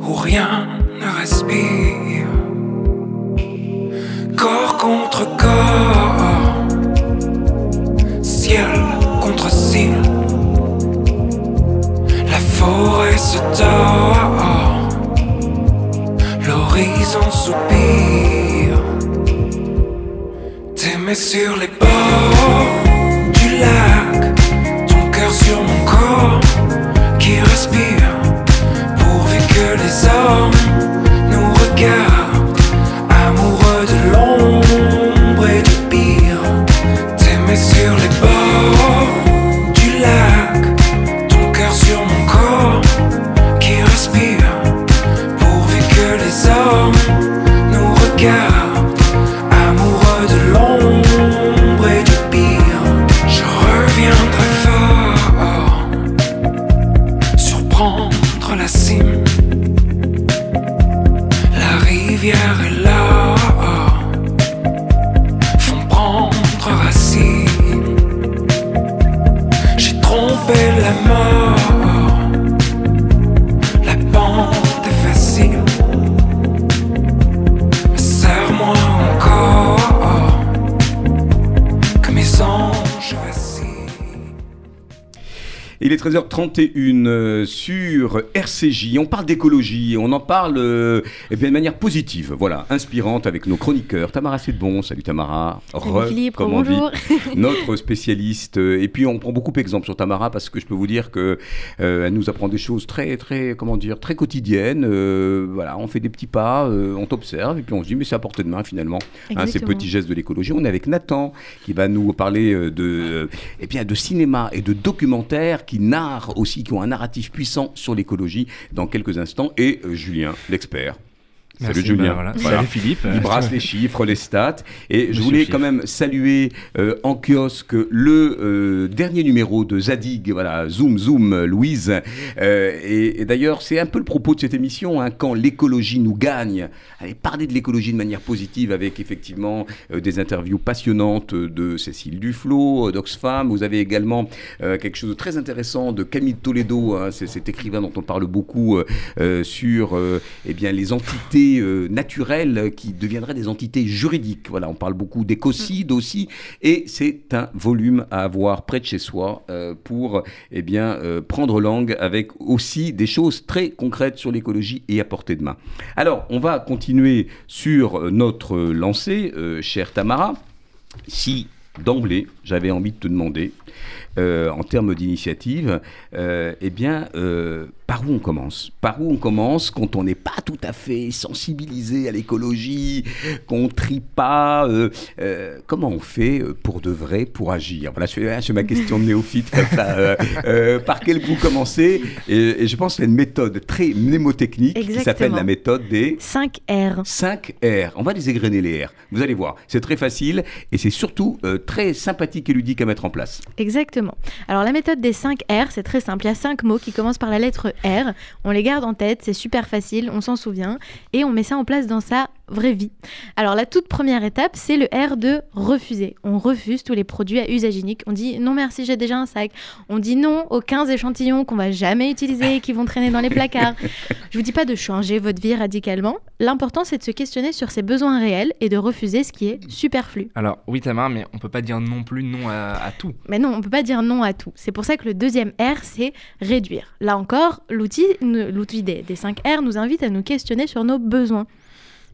[SPEAKER 6] où rien ne respire. Corps contre corps, ciel contre ciel. La forêt se tord l'horizon soupire. T'aimer sur les bords du lac, ton cœur sur mon corps qui respire, pourvu que les hommes
[SPEAKER 1] 31 euh, sur RCJ. On parle d'écologie, on en parle euh, eh de manière positive, voilà, inspirante avec nos chroniqueurs. Tamara c'est bon,
[SPEAKER 4] salut Tamara.
[SPEAKER 1] Notre spécialiste. Euh, et puis on prend beaucoup d'exemples sur Tamara parce que je peux vous dire que elle nous apprend des choses très, très, comment dire, très quotidiennes. Voilà, on fait des petits pas, on t'observe et puis on se dit mais c'est à portée de main finalement. Hein, ces petits gestes de l'écologie. On est avec Nathan qui va nous parler de, eh de cinéma et de documentaires qui narrent aussi, qui ont un narratif puissant sur l'écologie dans quelques instants. Et euh, Julien, l'expert. Salut Julien.
[SPEAKER 2] bah, voilà.
[SPEAKER 1] Voilà.
[SPEAKER 2] Salut Philippe.
[SPEAKER 1] Il brasse les chiffres, les stats. Et je voulais quand même saluer euh, en kiosque le euh, dernier numéro de Zadig, voilà, Zoom, Zoom, Louise. Euh, et et d'ailleurs, c'est un peu le propos de cette émission, hein, quand l'écologie nous gagne. Allez, parler de l'écologie de manière positive avec effectivement des interviews passionnantes de Cécile Duflo, d'Oxfam. Vous avez également quelque chose de très intéressant de Camille Toledo, hein, c'est cet écrivain dont on parle beaucoup sur eh bien, les entités euh, naturelles qui deviendraient des entités juridiques. Voilà, on parle beaucoup d'écocide aussi, et c'est un volume à avoir près de chez soi euh, pour eh bien, euh, prendre langue avec aussi des choses très concrètes sur l'écologie et à portée de main. Alors, on va continuer sur notre lancée, chère Tamara. Si d'emblée, j'avais envie de te demander, euh, en termes d'initiative, euh, eh bien, euh, par où on commence? Par où on commence quand on n'est pas tout à fait sensibilisé à l'écologie, qu'on trie pas Comment on fait pour de vrai, pour agir? Voilà, je fais ma question de néophyte comme ça. par quel bout commencer? Et, et je pense qu'il y a une méthode très mnémotechnique qui s'appelle la méthode des
[SPEAKER 4] 5 R.
[SPEAKER 1] 5 R. On va les égrener les R. Vous allez voir, c'est très facile et c'est surtout très sympathique et ludique à mettre en place.
[SPEAKER 4] Exactement. Alors la méthode des 5 R, c'est très simple. Il y a 5 mots qui commencent par la lettre R. On les garde en tête, c'est super facile, on s'en souvient et on met ça en place dans sa vraie vie. Alors la toute première étape, c'est le R de refuser. On refuse tous les produits à usage unique. On dit non merci, j'ai déjà un sac. On dit non aux 15 échantillons qu'on va jamais utiliser et qui vont traîner dans les placards. Je vous dis pas de changer votre vie radicalement. L'important c'est de se questionner sur ses besoins réels et de refuser ce qui est superflu.
[SPEAKER 2] Alors, oui, Tamara, mais on peut pas dire non plus non à, à tout.
[SPEAKER 4] Mais non, on peut pas dire non à tout. C'est pour ça que le deuxième R, c'est réduire. Là encore, l'outil l'outil des, des 5 R nous invite à nous questionner sur nos besoins.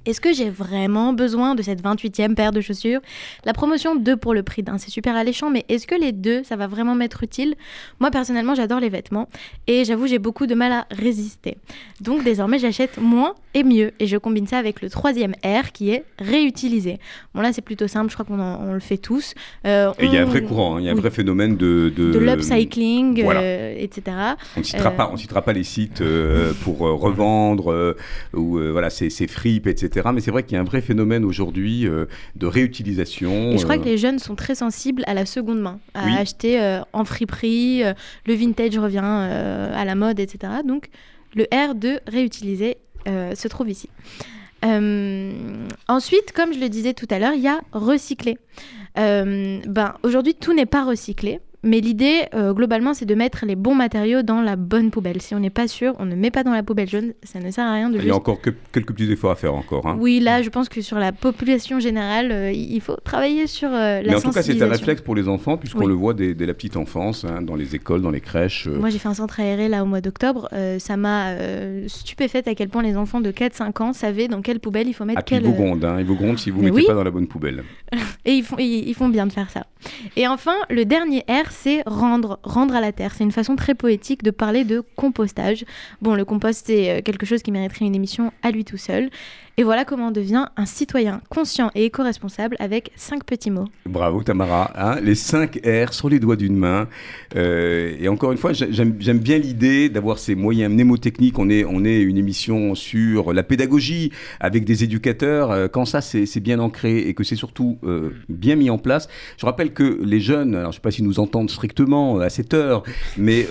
[SPEAKER 4] Est-ce que j'ai vraiment besoin de cette 28e paire de chaussures? La promotion 2 pour le prix d'un, c'est super alléchant, mais est-ce que les deux, ça va vraiment m'être utile? Moi, personnellement, j'adore les vêtements et j'avoue, j'ai beaucoup de mal à résister. Donc, désormais, j'achète moins et mieux et je combine ça avec le troisième R qui est réutiliser. Bon, là, c'est plutôt simple, je crois qu'on en- on le fait tous. Euh,
[SPEAKER 1] Et il y a un vrai courant, hein, il y a un
[SPEAKER 4] oui.
[SPEAKER 1] vrai phénomène de... De,
[SPEAKER 4] de l'upcycling,
[SPEAKER 1] voilà.
[SPEAKER 4] euh, etc.
[SPEAKER 1] On ne citera,
[SPEAKER 4] Euh,
[SPEAKER 1] pas, on citera pas les sites euh, pour euh, revendre euh, ou euh, voilà, ces, ces fripes, etc. Mais c'est vrai qu'il y a un vrai phénomène aujourd'hui euh, de réutilisation.
[SPEAKER 4] Et je crois
[SPEAKER 1] euh,
[SPEAKER 4] que les jeunes sont très sensibles à la seconde main, à
[SPEAKER 1] Oui.
[SPEAKER 4] acheter euh, en friperie, le vintage revient à la mode, etc. Donc le R de réutiliser se trouve ici. Ensuite, comme je le disais tout à l'heure, il y a recycler. Ben, Aujourd'hui, tout n'est pas recyclé. Mais l'idée, euh, globalement, c'est de mettre les bons matériaux dans la bonne poubelle. Si on n'est pas sûr, on ne met pas dans la poubelle jaune. Ça ne sert à rien de
[SPEAKER 1] Il y
[SPEAKER 4] juste
[SPEAKER 1] a encore que- quelques petits efforts à faire encore. hein.
[SPEAKER 4] Oui, là, je pense que sur la population générale, euh, il faut travailler sur euh, la
[SPEAKER 1] Mais en tout cas, c'est un réflexe pour les enfants, puisqu'on
[SPEAKER 4] Oui.
[SPEAKER 1] le voit dès, dès la petite enfance, hein, dans les écoles, dans les crèches. euh,
[SPEAKER 4] Moi, j'ai fait un centre aéré là au mois d'octobre. Ça m'a stupéfaite à quel point les enfants de 4-5 ans savaient dans quelle poubelle il faut mettre
[SPEAKER 1] à puis ils
[SPEAKER 4] quelle.
[SPEAKER 1] vous grondent, hein, ils vous grondent si vous ne mettez
[SPEAKER 4] oui.
[SPEAKER 1] pas dans la bonne poubelle.
[SPEAKER 4] Et ils font, ils, ils font bien de faire ça. Et enfin, le dernier R, c'est rendre, rendre à la terre. C'est une façon très poétique de parler de compostage. Bon, le compost, c'est euh, quelque chose qui mériterait une émission à lui tout seul. Et voilà comment on devient un citoyen conscient et éco-responsable avec cinq petits mots.
[SPEAKER 1] Bravo Tamara, hein, les 5 R sur les doigts d'une main. Euh, et encore une fois, j'ai- j'aime bien l'idée d'avoir ces moyens mnémotechniques. On est, on est une émission sur la pédagogie avec des éducateurs. Euh, quand ça, c'est bien ancré et que c'est surtout euh, bien mis en place. Je rappelle que les jeunes, alors je ne sais pas s'ils nous entendent strictement à cette heure, mais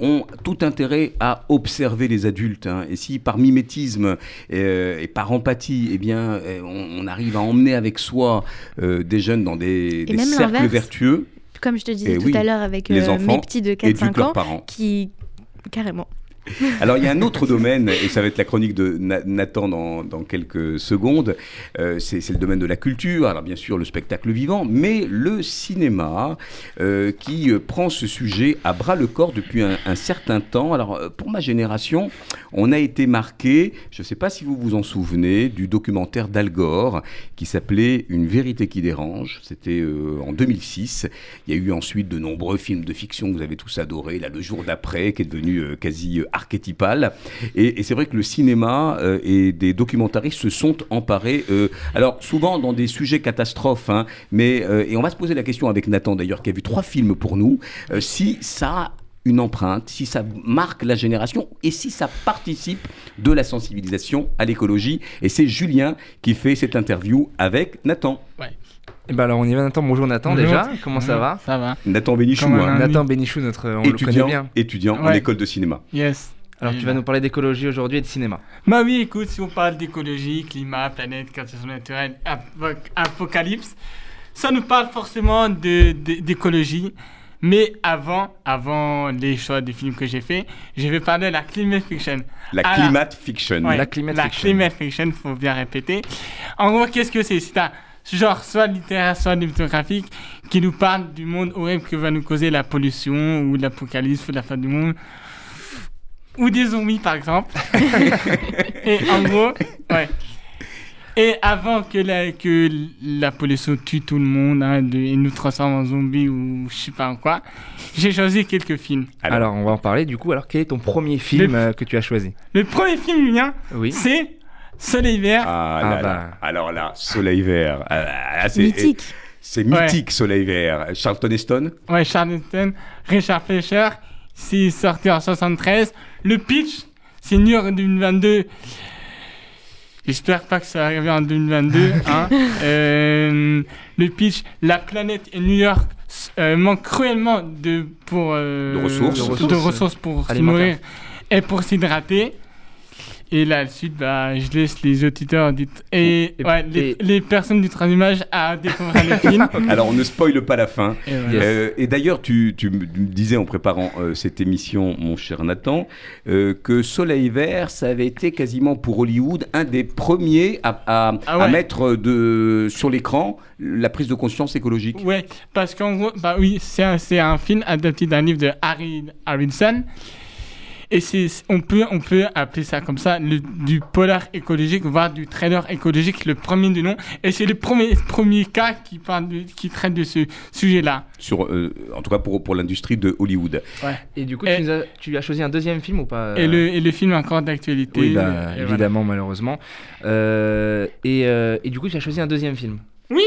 [SPEAKER 1] ont tout intérêt à observer les adultes. hein. Et si par mimétisme et par empathie, eh bien, euh, on, on arrive à emmener avec soi euh, des jeunes dans des, des cercles vertueux
[SPEAKER 4] Comme je te disais
[SPEAKER 1] Eh
[SPEAKER 4] tout
[SPEAKER 1] oui,
[SPEAKER 4] à l'heure avec
[SPEAKER 1] les
[SPEAKER 4] euh,
[SPEAKER 1] enfants
[SPEAKER 4] mes petits de
[SPEAKER 1] éduquent
[SPEAKER 4] 4-5
[SPEAKER 1] leurs
[SPEAKER 4] ans,
[SPEAKER 1] parents.
[SPEAKER 4] qui... Carrément.
[SPEAKER 1] Alors il y a un autre domaine, et ça va être la chronique de Na- Nathan dans, quelques secondes, euh, c'est le domaine de la culture, alors bien sûr le spectacle vivant, mais le cinéma euh, qui euh, prend ce sujet à bras le corps depuis un, certain temps. Alors pour ma génération, on a été marqué, je ne sais pas si vous vous en souvenez, du documentaire d'Al Gore qui s'appelait Une vérité qui dérange, c'était en 2006. Il y a eu ensuite de nombreux films de fiction que vous avez tous adorés, là le jour d'après qui est devenu quasi archétypal. Et, c'est vrai que le cinéma euh, et des documentaristes se sont emparés, euh, alors souvent dans des sujets catastrophes, hein, mais euh, et on va se poser la question avec Nathan d'ailleurs qui a vu trois films pour nous, si ça une empreinte, si ça marque la génération et si ça participe de la sensibilisation à l'écologie. Et c'est Julien qui fait cette interview avec Nathan.
[SPEAKER 2] Et ben alors on y va Nathan, bonjour Nathan
[SPEAKER 3] Bonjour.
[SPEAKER 2] déjà, comment ça va
[SPEAKER 3] Ça va.
[SPEAKER 1] Nathan Bénichou, hein,
[SPEAKER 2] Nathan Bénichou, notre, on le connaît
[SPEAKER 1] étudiant,
[SPEAKER 2] bien.
[SPEAKER 1] étudiant en
[SPEAKER 3] Ouais.
[SPEAKER 1] école de cinéma.
[SPEAKER 3] Yes.
[SPEAKER 2] Alors tu vas nous parler d'écologie aujourd'hui et de cinéma.
[SPEAKER 3] Bah oui, écoute, si on parle d'écologie, climat, planète, catastrophe naturelle, apo- apocalypse, ça nous parle forcément de- de- d'écologie. Mais avant, avant les choix des films que j'ai fait, je vais parler de la climate fiction.
[SPEAKER 1] La climate fiction.
[SPEAKER 3] Ouais,
[SPEAKER 2] La climate
[SPEAKER 3] la
[SPEAKER 2] fiction.
[SPEAKER 3] climate fiction, faut bien répéter. En gros, qu'est-ce que c'est? C'est un genre soit littéraire, soit cinématographique qui nous parle du monde horrible que va nous causer la pollution ou l'apocalypse ou la fin du monde. Ou des zombies, par exemple. Et en gros, ouais. Et avant que la, que la pollution tue tout le monde hein, de- et nous transforme en zombies ou je sais pas en quoi, j'ai choisi quelques films.
[SPEAKER 1] Alors,
[SPEAKER 2] Alors, on va en parler du coup. Alors quel est ton premier film
[SPEAKER 3] Le-
[SPEAKER 2] euh, que tu as choisi?
[SPEAKER 3] Le premier film, Julien,
[SPEAKER 2] Oui.
[SPEAKER 3] c'est Soleil vert.
[SPEAKER 1] ah,
[SPEAKER 2] Ah
[SPEAKER 1] là,
[SPEAKER 2] bah.
[SPEAKER 1] là. alors là, Soleil Vert. Ah, là, c'est-
[SPEAKER 4] Mythique.
[SPEAKER 1] C'est mythique, Soleil Vert. Charlton Heston?
[SPEAKER 3] Ouais, Charlton, Richard Fleischer, c'est sorti en 73. Le pitch, c'est New York 2022. J'espère pas que ça va arriver en 2022. hein. Euh, le pitch, la planète et New York euh, manquent cruellement de, pour, euh,
[SPEAKER 1] De ressources.
[SPEAKER 2] De
[SPEAKER 3] de
[SPEAKER 2] ressources.
[SPEAKER 3] ressources pour se
[SPEAKER 2] Alimentaires.
[SPEAKER 3] nourrir et pour s'hydrater. Et là, suite, bah, je laisse les auditeurs dit- et,
[SPEAKER 2] Et-
[SPEAKER 3] ouais, les, personnes du transimage à découvrir le film.
[SPEAKER 1] Alors, on ne spoile pas la fin.
[SPEAKER 3] Et.
[SPEAKER 2] Yes.
[SPEAKER 1] Euh, et d'ailleurs, tu, tu me disais en préparant euh, cette émission, mon cher Nathan, euh, que Soleil Vert, ça avait été quasiment pour Hollywood un des premiers à, à-
[SPEAKER 3] Ah
[SPEAKER 1] à mettre de, sur l'écran la prise de conscience écologique.
[SPEAKER 3] Ouais, parce qu'en gros, bah oui, c'est un, c'est un film adapté d'un livre de Harry Harrison. Et c'est, on, peut, on peut appeler ça comme ça, le- du polar écologique, voire du trailer écologique, le premier du nom. Et c'est le premier, premier cas qui, parle de- qui traite de ce sujet-là.
[SPEAKER 1] Sur, euh, en tout cas pour, pour l'industrie de Hollywood.
[SPEAKER 2] Et du coup,
[SPEAKER 3] Et-
[SPEAKER 2] tu, nous as, tu as choisi un deuxième film ou pas
[SPEAKER 3] Et, le, et le film est encore d'actualité.
[SPEAKER 2] Oui, bah,
[SPEAKER 3] Et voilà.
[SPEAKER 2] évidemment, malheureusement. Euh, et, euh, et du coup, tu as choisi un deuxième film.
[SPEAKER 3] Oui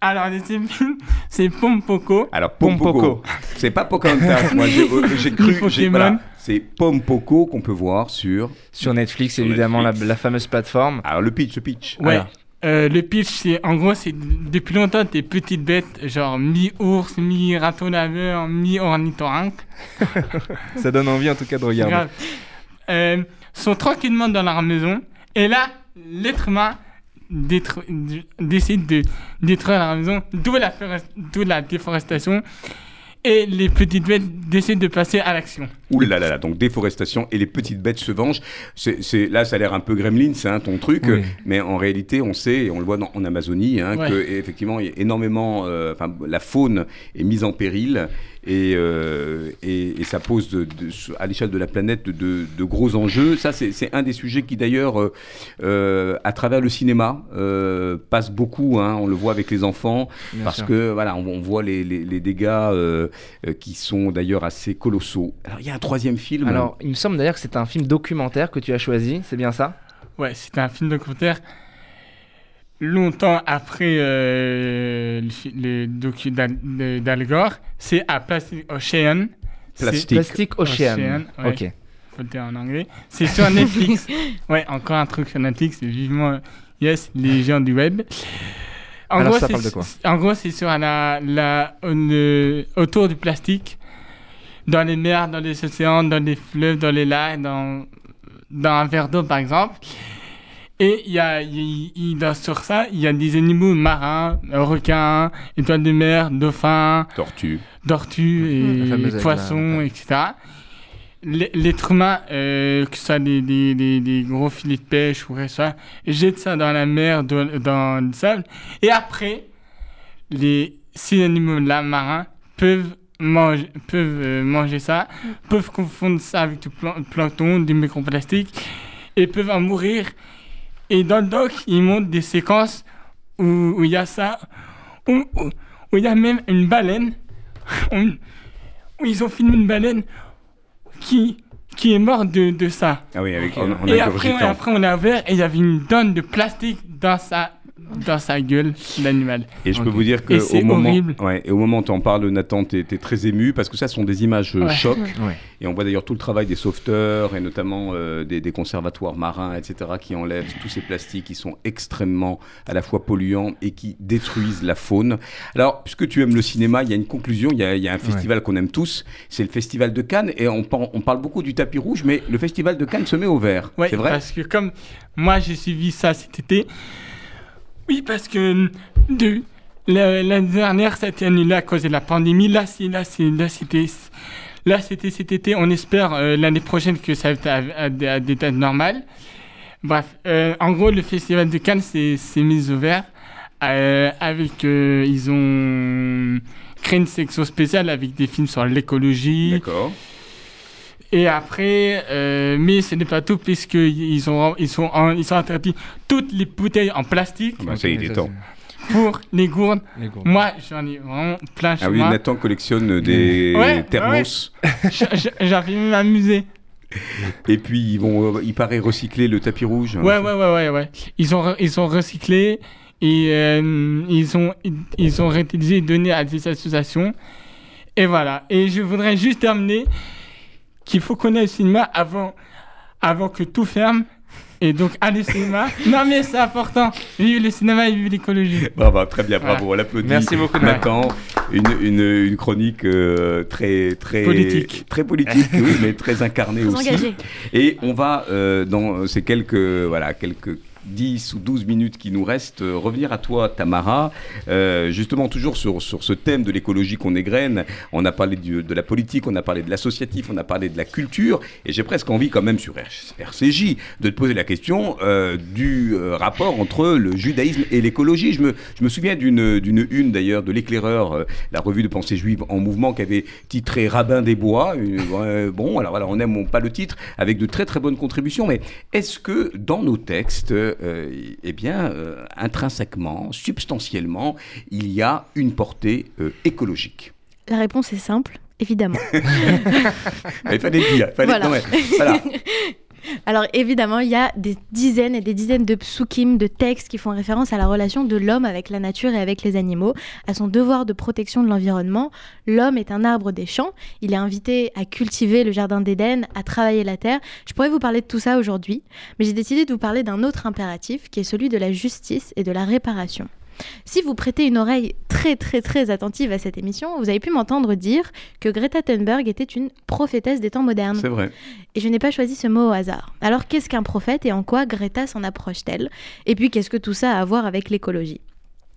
[SPEAKER 3] Alors, le deuxième film, c'est Pompoko.
[SPEAKER 1] Alors,
[SPEAKER 2] Pompoko.
[SPEAKER 1] Pompoko. C'est pas Pocahontas. Moi, j'ai euh, cru. voilà. C'est Pompoko qu'on peut voir sur.
[SPEAKER 2] Sur Netflix,
[SPEAKER 1] Sur
[SPEAKER 2] évidemment, la-
[SPEAKER 1] Netflix.
[SPEAKER 2] La, fameuse plateforme.
[SPEAKER 1] Alors, le pitch, le pitch.
[SPEAKER 3] Ouais.
[SPEAKER 2] Alors.
[SPEAKER 3] Euh, le pitch, c'est en gros, c'est depuis longtemps des petites bêtes, genre mi-ours, mi-raton laveur, mi-ornithorynque.
[SPEAKER 2] Ça donne envie en tout cas de regarder.
[SPEAKER 3] Euh, sont tranquillement dans leur maison. Et là, l'être humain détru- décide de détruire leur maison, d'où la, forest- la déforestation. Et les petites bêtes décident de passer à l'action.
[SPEAKER 1] Ouh là là là, donc déforestation et les petites bêtes se vengent. C'est, là, ça a l'air un peu gremlin, c'est hein, ton truc,
[SPEAKER 2] Oui.
[SPEAKER 1] mais en réalité, on sait, et on le voit dans- en Amazonie, hein,
[SPEAKER 3] Ouais.
[SPEAKER 1] que effectivement, il y a énormément, euh, la faune est mise en péril et, euh, et, et ça pose de- de- à l'échelle de la planète de, gros enjeux. Ça, c'est, un des sujets qui d'ailleurs, euh, euh, à travers le cinéma, euh, passe beaucoup. hein, on le voit avec les enfants
[SPEAKER 2] Bien
[SPEAKER 1] parce
[SPEAKER 2] sûr.
[SPEAKER 1] que voilà, on, on voit les, les- les dégâts qui sont d'ailleurs assez colossaux. Alors, il y a un troisième film.
[SPEAKER 2] Alors, il me semble d'ailleurs que c'est un film documentaire que tu as choisi, c'est bien ça?
[SPEAKER 3] Ouais, c'est un film documentaire. Longtemps après euh, le, le docu d'Al Gore, c'est à Plastic Ocean.
[SPEAKER 1] Plastic.
[SPEAKER 2] Plastic Ocean.
[SPEAKER 3] Ocean, ouais.
[SPEAKER 2] Ok.
[SPEAKER 3] faut le dire en anglais. C'est sur Netflix. ouais, encore un truc sur Netflix. Vivement, yes, les gens du web. En
[SPEAKER 2] Alors,
[SPEAKER 3] gros,
[SPEAKER 2] ça
[SPEAKER 3] c'est-
[SPEAKER 2] parle de quoi?
[SPEAKER 3] En gros, c'est sur la, la, le- autour du plastique, dans les mers, dans les océans, dans les fleuves, dans les lacs, dans, dans un verre d'eau, par exemple. Et il y a, dans- sur ça, il y a des animaux marins, requins, étoiles de mer, dauphins,
[SPEAKER 1] Tortue.
[SPEAKER 3] tortues et poissons, etc. L'être humain, euh, que ce soit des, des, des, des gros filets de pêche ou soit, jette ça dans la mer, dans, dans le sable. Et après, les, ces animaux-là marins peuvent peuvent, euh, manger ça, peuvent confondre ça avec du plan- plancton, du microplastique, et peuvent en mourir. Et dans le doc, ils montrent des séquences où où il y a ça, où où- où il y a même une baleine, où, où ils ont filmé une baleine qui, qui est morte de, de ça.
[SPEAKER 1] Ah oui, avec,
[SPEAKER 2] Ok.
[SPEAKER 1] en, en
[SPEAKER 3] et après, après, on a ouvert et il y avait une tonne de plastique dans sa dans sa gueule l'animal.
[SPEAKER 1] Et je peux vous dire que
[SPEAKER 3] c'est
[SPEAKER 1] au moment,
[SPEAKER 3] horrible.
[SPEAKER 1] ouais, et au moment où tu en parles, Nathan, tu es, très ému parce que ça ce sont des images euh,
[SPEAKER 3] Ouais.
[SPEAKER 1] chocs.
[SPEAKER 2] Ouais.
[SPEAKER 1] Et on voit d'ailleurs tout le travail des sauveteurs et notamment euh, des, des conservatoires marins, etc., qui enlèvent tous ces plastiques qui sont extrêmement à la fois polluants et qui détruisent la faune. Alors, puisque tu aimes le cinéma, il y a une conclusion. Il y a, il y a un festival qu'on aime tous, c'est le festival de Cannes. Et on, on parle beaucoup du tapis rouge, mais le festival de Cannes se met au vert.
[SPEAKER 3] Ouais,
[SPEAKER 1] c'est vrai?
[SPEAKER 3] Parce que comme moi j'ai suivi ça cet été, oui, parce que de la- l'année dernière, ça a été annulé à cause de la pandémie. Là, c'est là, là, c'était cet été. On espère euh, l'année prochaine que ça va être à, des dates normales. Bref, euh, en gros, le festival de Cannes s'est s'est mis au vert. euh, avec, euh, ils ont créé une section spéciale avec des films sur l'écologie.
[SPEAKER 1] D'accord.
[SPEAKER 3] Et après, euh, mais ce n'est pas tout puisqu'ils ont, ils sont, en- ils sont interdits toutes les bouteilles en plastique
[SPEAKER 1] Ah bah, ça y est, il est temps.
[SPEAKER 3] pour les gourdes.
[SPEAKER 2] les gourdes.
[SPEAKER 3] Moi, j'en ai vraiment plein chez
[SPEAKER 1] Ah oui,
[SPEAKER 3] moi.
[SPEAKER 1] Nathan collectionne des
[SPEAKER 3] Ouais,
[SPEAKER 1] thermos.
[SPEAKER 3] J- J'arrive même à m'amuser.
[SPEAKER 1] Et puis, ils vont, euh, il paraît, recycler le tapis rouge.
[SPEAKER 3] Ouais, ouais, ouais, ouais, ouais. Ils ont, ils ont recyclé et euh, ils ont, ils ont réutilisé et donné à des associations. Et voilà. Et je voudrais juste terminer qu'il faut connaître le cinéma avant, avant que tout ferme. Et donc, allez au cinéma. non, mais c'est important. Vive le cinéma et vive l'écologie.
[SPEAKER 1] Bravo, très bien, bravo, on l'applaudit.
[SPEAKER 2] Merci beaucoup,
[SPEAKER 1] Nathan. Une, une, une chronique euh, très, très
[SPEAKER 3] Politique.
[SPEAKER 1] Très politique, oui, mais très incarnée
[SPEAKER 4] Très
[SPEAKER 1] aussi. Et on va, euh, dans ces quelques, voilà, quelques 10 ou 12 minutes qui nous restent, euh, revenir à toi, Tamara. Euh, justement, toujours sur, sur ce thème de l'écologie qu'on égrène. On a parlé de la politique, on a parlé de l'associatif, on a parlé de la culture. Et j'ai presque envie, quand même, sur RCJ, de te poser la question euh, du rapport entre le judaïsme et l'écologie. Je me, je me souviens d'une d'une une, d'ailleurs, de l'éclaireur, la revue de pensée juive en mouvement, qui avait titré Rabbin des bois. Bon, alors voilà, on n'aime pas le titre, avec de très très bonnes contributions. Mais est-ce que dans nos textes, euh, eh bien, euh, intrinsèquement, substantiellement, il y a une portée euh, écologique
[SPEAKER 4] La réponse est simple, évidemment.
[SPEAKER 1] Il fallait le dire. il Fallait,
[SPEAKER 4] Voilà.
[SPEAKER 1] non, mais, voilà.
[SPEAKER 4] Alors évidemment, il y a des dizaines et des dizaines de psukim, de textes qui font référence à la relation de l'homme avec la nature et avec les animaux, à son devoir de protection de l'environnement. L'homme est un arbre des champs, il est invité à cultiver le jardin d'Éden, à travailler la terre. Je pourrais vous parler de tout ça aujourd'hui, mais j'ai décidé de vous parler d'un autre impératif qui est celui de la justice et de la réparation. Si vous prêtez une oreille très très très attentive à cette émission, vous avez pu m'entendre dire que Greta Thunberg était une prophétesse des temps modernes.
[SPEAKER 1] C'est vrai.
[SPEAKER 4] Et je n'ai pas choisi ce mot au hasard. Alors qu'est-ce qu'un prophète et en quoi Greta s'en approche-t-elle? Et puis qu'est-ce que tout ça a à voir avec l'écologie?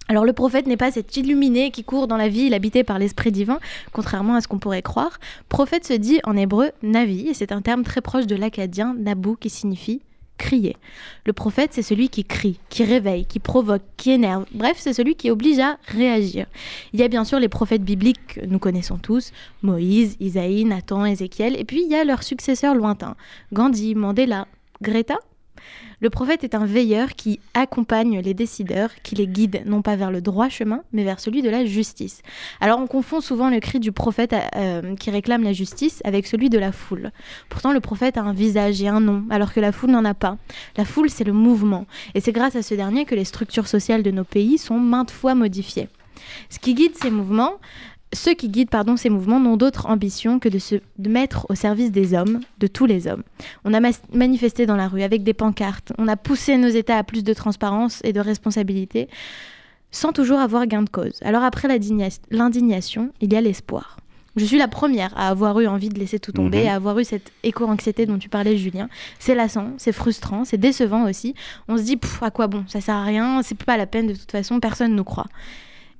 [SPEAKER 4] Alors le prophète n'est pas cet illuminé qui court dans la ville habité par l'esprit divin, contrairement à ce qu'on pourrait croire. Prophète se dit en hébreu navi, et c'est un terme très proche de l'acadien nabu qui signifie crier. Le prophète, c'est celui qui crie, qui réveille, qui provoque, qui énerve. Bref, c'est celui qui oblige à réagir. Il y a bien sûr les prophètes bibliques que nous connaissons tous, Moïse, Isaïe, Nathan, Ézéchiel, et puis il y a leurs successeurs lointains, Gandhi, Mandela, Greta. Le prophète est un veilleur qui accompagne les décideurs, qui les guide non pas vers le droit chemin, mais vers celui de la justice. Alors on confond souvent le cri du prophète euh, qui réclame la justice avec celui de la foule. Pourtant le prophète a un visage et un nom, alors que la foule n'en a pas. La foule c'est le mouvement, et c'est grâce à ce dernier que les structures sociales de nos pays sont maintes fois modifiées. Ce qui guide ces mouvements, ceux qui guident pardon, ces mouvements n'ont d'autre ambition que de se mettre au service des hommes, de tous les hommes. On a manifesté dans la rue avec des pancartes, on a poussé nos États à plus de transparence et de responsabilité, sans toujours avoir gain de cause. Alors après l'indignation, il y a l'espoir. Je suis la première à avoir eu envie de laisser tout tomber,
[SPEAKER 1] Mhm.
[SPEAKER 4] à avoir eu cette éco-anxiété dont tu parlais, Julien. C'est lassant, c'est frustrant, c'est décevant aussi. On se dit, à quoi bon Ça sert à rien, c'est pas la peine de toute façon, personne ne nous croit.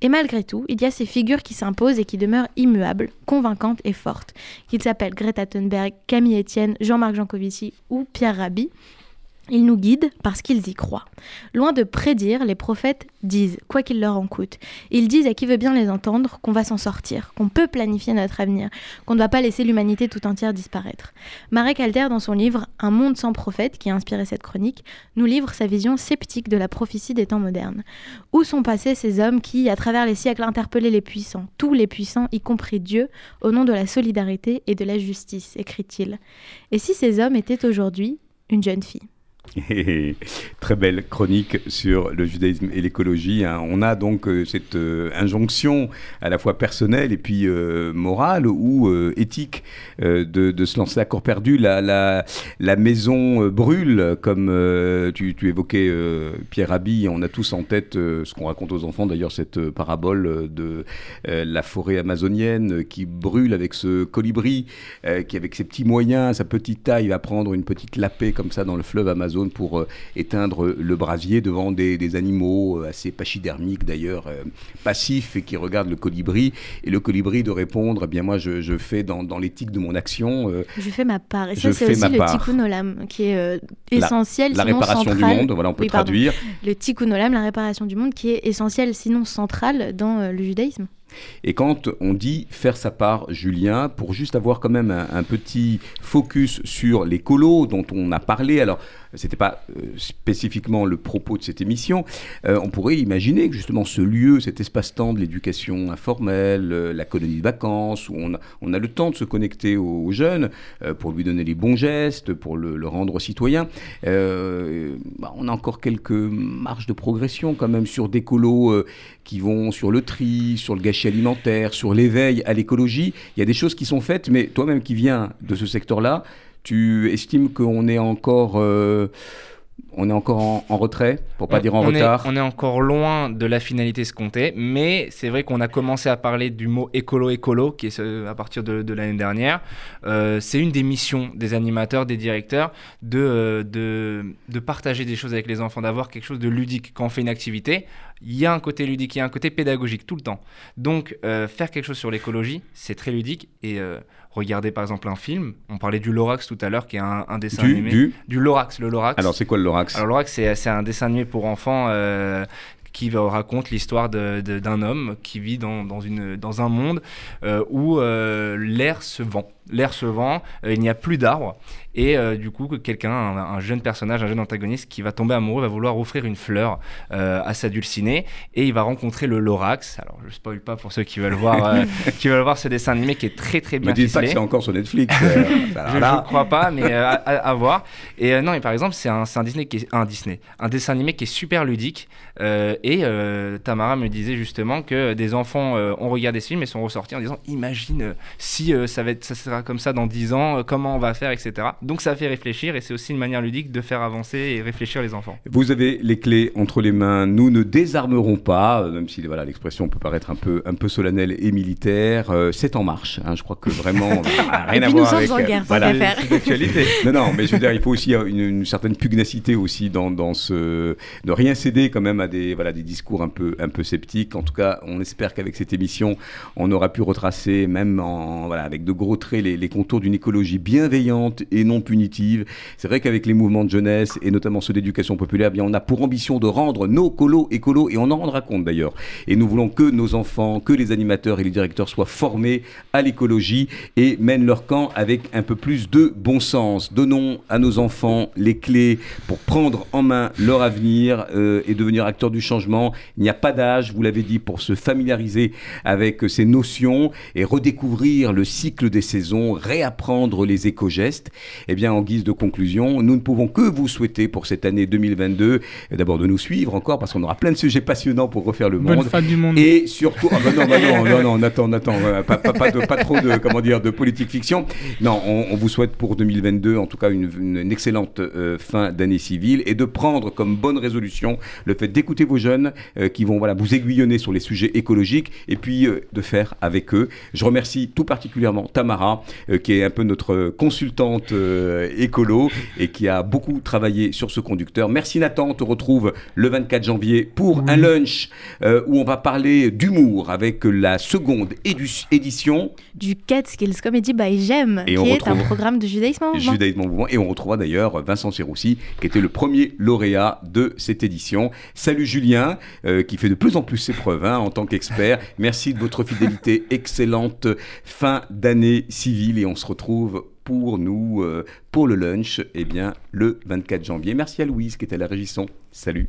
[SPEAKER 4] Et malgré tout, il y a ces figures qui s'imposent et qui demeurent immuables, convaincantes et fortes, qu'ils s'appellent Greta Thunberg, Camille Etienne, Jean-Marc Jancovici ou Pierre Rabhi. Ils nous guident parce qu'ils y croient. Loin de prédire, les prophètes disent, quoi qu'il leur en coûte. Ils disent à qui veut bien les entendre qu'on va s'en sortir, qu'on peut planifier notre avenir, qu'on ne doit pas laisser l'humanité tout entière disparaître. Marek Alter, dans son livre Un monde sans prophète, qui a inspiré cette chronique, nous livre sa vision sceptique de la prophétie des temps modernes. Où sont passés ces hommes qui, à travers les siècles, interpellaient les puissants, tous les puissants, y compris Dieu, au nom de la solidarité et de la justice, écrit-il. Et si ces hommes étaient aujourd'hui une jeune fille?
[SPEAKER 1] Très belle chronique sur le judaïsme et l'écologie. hein. On a donc euh, cette euh, injonction à la fois personnelle et puis euh, morale ou éthique de, se lancer à corps perdu. La, maison brûle, comme tu, tu évoquais Pierre Rabhi. On a tous en tête ce qu'on raconte aux enfants, d'ailleurs, cette parabole de la forêt amazonienne qui brûle avec ce colibri qui, avec ses petits moyens, sa petite taille, va prendre une petite lapée comme ça dans le fleuve Amazon pour euh, éteindre le brasier devant des, des animaux euh, assez pachydermiques d'ailleurs, euh, passifs et qui regardent le colibri. Et le colibri de répondre, eh bien moi je, je fais dans, dans l'éthique de mon action
[SPEAKER 4] Je fais ma part. Et ça, c'est aussi le tikkun olam, qui est
[SPEAKER 1] La-
[SPEAKER 4] essentiel,
[SPEAKER 1] la
[SPEAKER 4] sinon
[SPEAKER 1] réparation du monde, voilà on peut
[SPEAKER 4] Oui, pardon.
[SPEAKER 1] traduire.
[SPEAKER 4] Le tikkun olam, la réparation du monde, qui est essentiel, sinon central dans le judaïsme.
[SPEAKER 1] Et quand on dit faire sa part, Julien, pour juste avoir quand même un, un petit focus sur les colos dont on a parlé, alors c'était pas euh, spécifiquement le propos de cette émission, euh, on pourrait imaginer que justement ce lieu, cet espace-temps de l'éducation informelle, euh, la colonie de vacances, où on a, le temps de se connecter aux, jeunes pour lui donner les bons gestes, pour le, rendre citoyen, bah, on a encore quelques marges de progression quand même sur des colos qui vont sur le tri, sur le gâchis alimentaire, sur l'éveil à l'écologie. Il y a des choses qui sont faites, mais toi-même qui viens de ce secteur-là, tu estimes qu'on est encore, euh, on est encore en, en retrait, pour pas
[SPEAKER 2] On-
[SPEAKER 1] dire en
[SPEAKER 2] on est-
[SPEAKER 1] retard
[SPEAKER 2] on est encore loin de la finalité escomptée, mais c'est vrai qu'on a commencé à parler du mot écolo-écolo, qui est à partir de, de l'année dernière. Euh, c'est une des missions des animateurs, des directeurs, de, euh, de, de partager des choses avec les enfants, d'avoir quelque chose de ludique. Quand on fait une activité, il y a un côté ludique, il y a un côté pédagogique tout le temps. Donc, euh, faire quelque chose sur l'écologie, c'est très ludique. Et euh, regarder par exemple un film, on parlait du Lorax tout à l'heure, qui est un, un dessin
[SPEAKER 1] du,
[SPEAKER 2] animé.
[SPEAKER 1] du...
[SPEAKER 2] Du Lorax, le Lorax.
[SPEAKER 1] Alors c'est quoi le Lorax?
[SPEAKER 2] Alors Lorax, c'est un dessin animé pour enfants euh, qui raconte l'histoire d'un homme qui vit dans, dans une, dans un monde euh, où euh, l'air se vend. L'air se vend, euh, il n'y a plus d'arbres. Et euh, du coup, que quelqu'un, un, un jeune personnage, un jeune antagoniste qui va tomber amoureux, va vouloir offrir une fleur euh, à sa dulcinée. Et il va rencontrer le Lorax. Alors, je spoil pas pour ceux qui veulent voir, euh, qui veulent voir ce dessin animé qui est très très bien
[SPEAKER 1] Me dites pas que c'est encore sur Netflix. euh,
[SPEAKER 2] Je ne crois pas, mais euh, à, voir. Et euh, non, et par exemple, c'est un, Disney qui est un Disney, un dessin animé qui est super ludique. euh, et euh, Tamara me disait justement que des enfants euh, ont regardé ce film et sont ressortis en disant Imagine si euh, ça va être, ça sera comme ça dans 10 ans, euh, comment on va faire, etc. Donc ça fait réfléchir et c'est aussi une manière ludique de faire avancer et réfléchir les enfants.
[SPEAKER 1] Vous avez les clés entre les mains. Nous ne désarmerons pas, euh, même si voilà l'expression peut paraître un peu un peu solennelle et militaire. euh, c'est en marche. hein. je crois que vraiment rien
[SPEAKER 4] Et
[SPEAKER 1] à voir
[SPEAKER 4] sommes
[SPEAKER 1] avec.
[SPEAKER 4] en guerre,
[SPEAKER 1] voilà. Non, non, mais je veux dire, il faut aussi une, une certaine pugnacité aussi dans, dans ce. ne rien céder quand même à des, voilà, des discours un peu, un peu sceptiques. En tout cas, on espère qu'avec cette émission, on aura pu retracer, même en, voilà, avec de gros traits, les, contours d'une écologie bienveillante et non punitive. C'est vrai qu'avec les mouvements de jeunesse et notamment ceux d'éducation populaire, eh bien, on a pour ambition de rendre nos colos écolos et on en rendra compte d'ailleurs. Et nous voulons que nos enfants, que les animateurs et les directeurs soient formés à l'écologie et mènent leur camp avec un peu plus de bon sens. Donnons à nos enfants les clés pour prendre en main leur avenir euh, et devenir acteurs du changement. Il n'y a pas d'âge, vous l'avez dit, pour se familiariser avec ces notions et redécouvrir le cycle des saisons, réapprendre les éco-gestes. Eh bien, en guise de conclusion, nous ne pouvons que vous souhaiter pour cette année 2022, euh, d'abord de nous suivre encore parce qu'on aura plein de sujets passionnants pour refaire le
[SPEAKER 3] Bonne
[SPEAKER 1] monde.
[SPEAKER 3] fin du monde.
[SPEAKER 1] Et surtout, ah bah non, bah non, non, non, Nathan, Nathan, euh, pas, pas, pas de, pas trop de, comment dire, de politique fiction. Non, on, on vous souhaite pour 2022, en tout cas, une excellente euh, fin d'année civile et de prendre comme bonne résolution le fait d'écouter vos jeunes euh, qui vont voilà, vous aiguillonner sur les sujets écologiques et puis euh, de faire avec eux. Je remercie tout particulièrement Tamara, euh, qui est un peu notre consultante euh, écolo et qui a beaucoup travaillé sur ce conducteur. Merci Nathan, on te retrouve le 24 janvier pour un lunch euh, où on va parler d'humour avec la seconde édu- édition
[SPEAKER 4] Du Catskills Comedy by
[SPEAKER 1] Et
[SPEAKER 4] qui
[SPEAKER 1] on
[SPEAKER 4] est un programme de judaïsme en mouvement.
[SPEAKER 1] Judaïsme en mouvement. Et on retrouvera d'ailleurs Vincent Serroussi, qui était le premier lauréat de cette édition. Salut Julien, euh, qui fait de plus en plus ses preuves hein, en tant qu'expert. Merci de votre fidélité. Excellente fin d'année Et on se retrouve pour nous, euh, pour le lunch, eh bien, le 24 janvier. Merci à Louise, qui était à la régisson. Salut.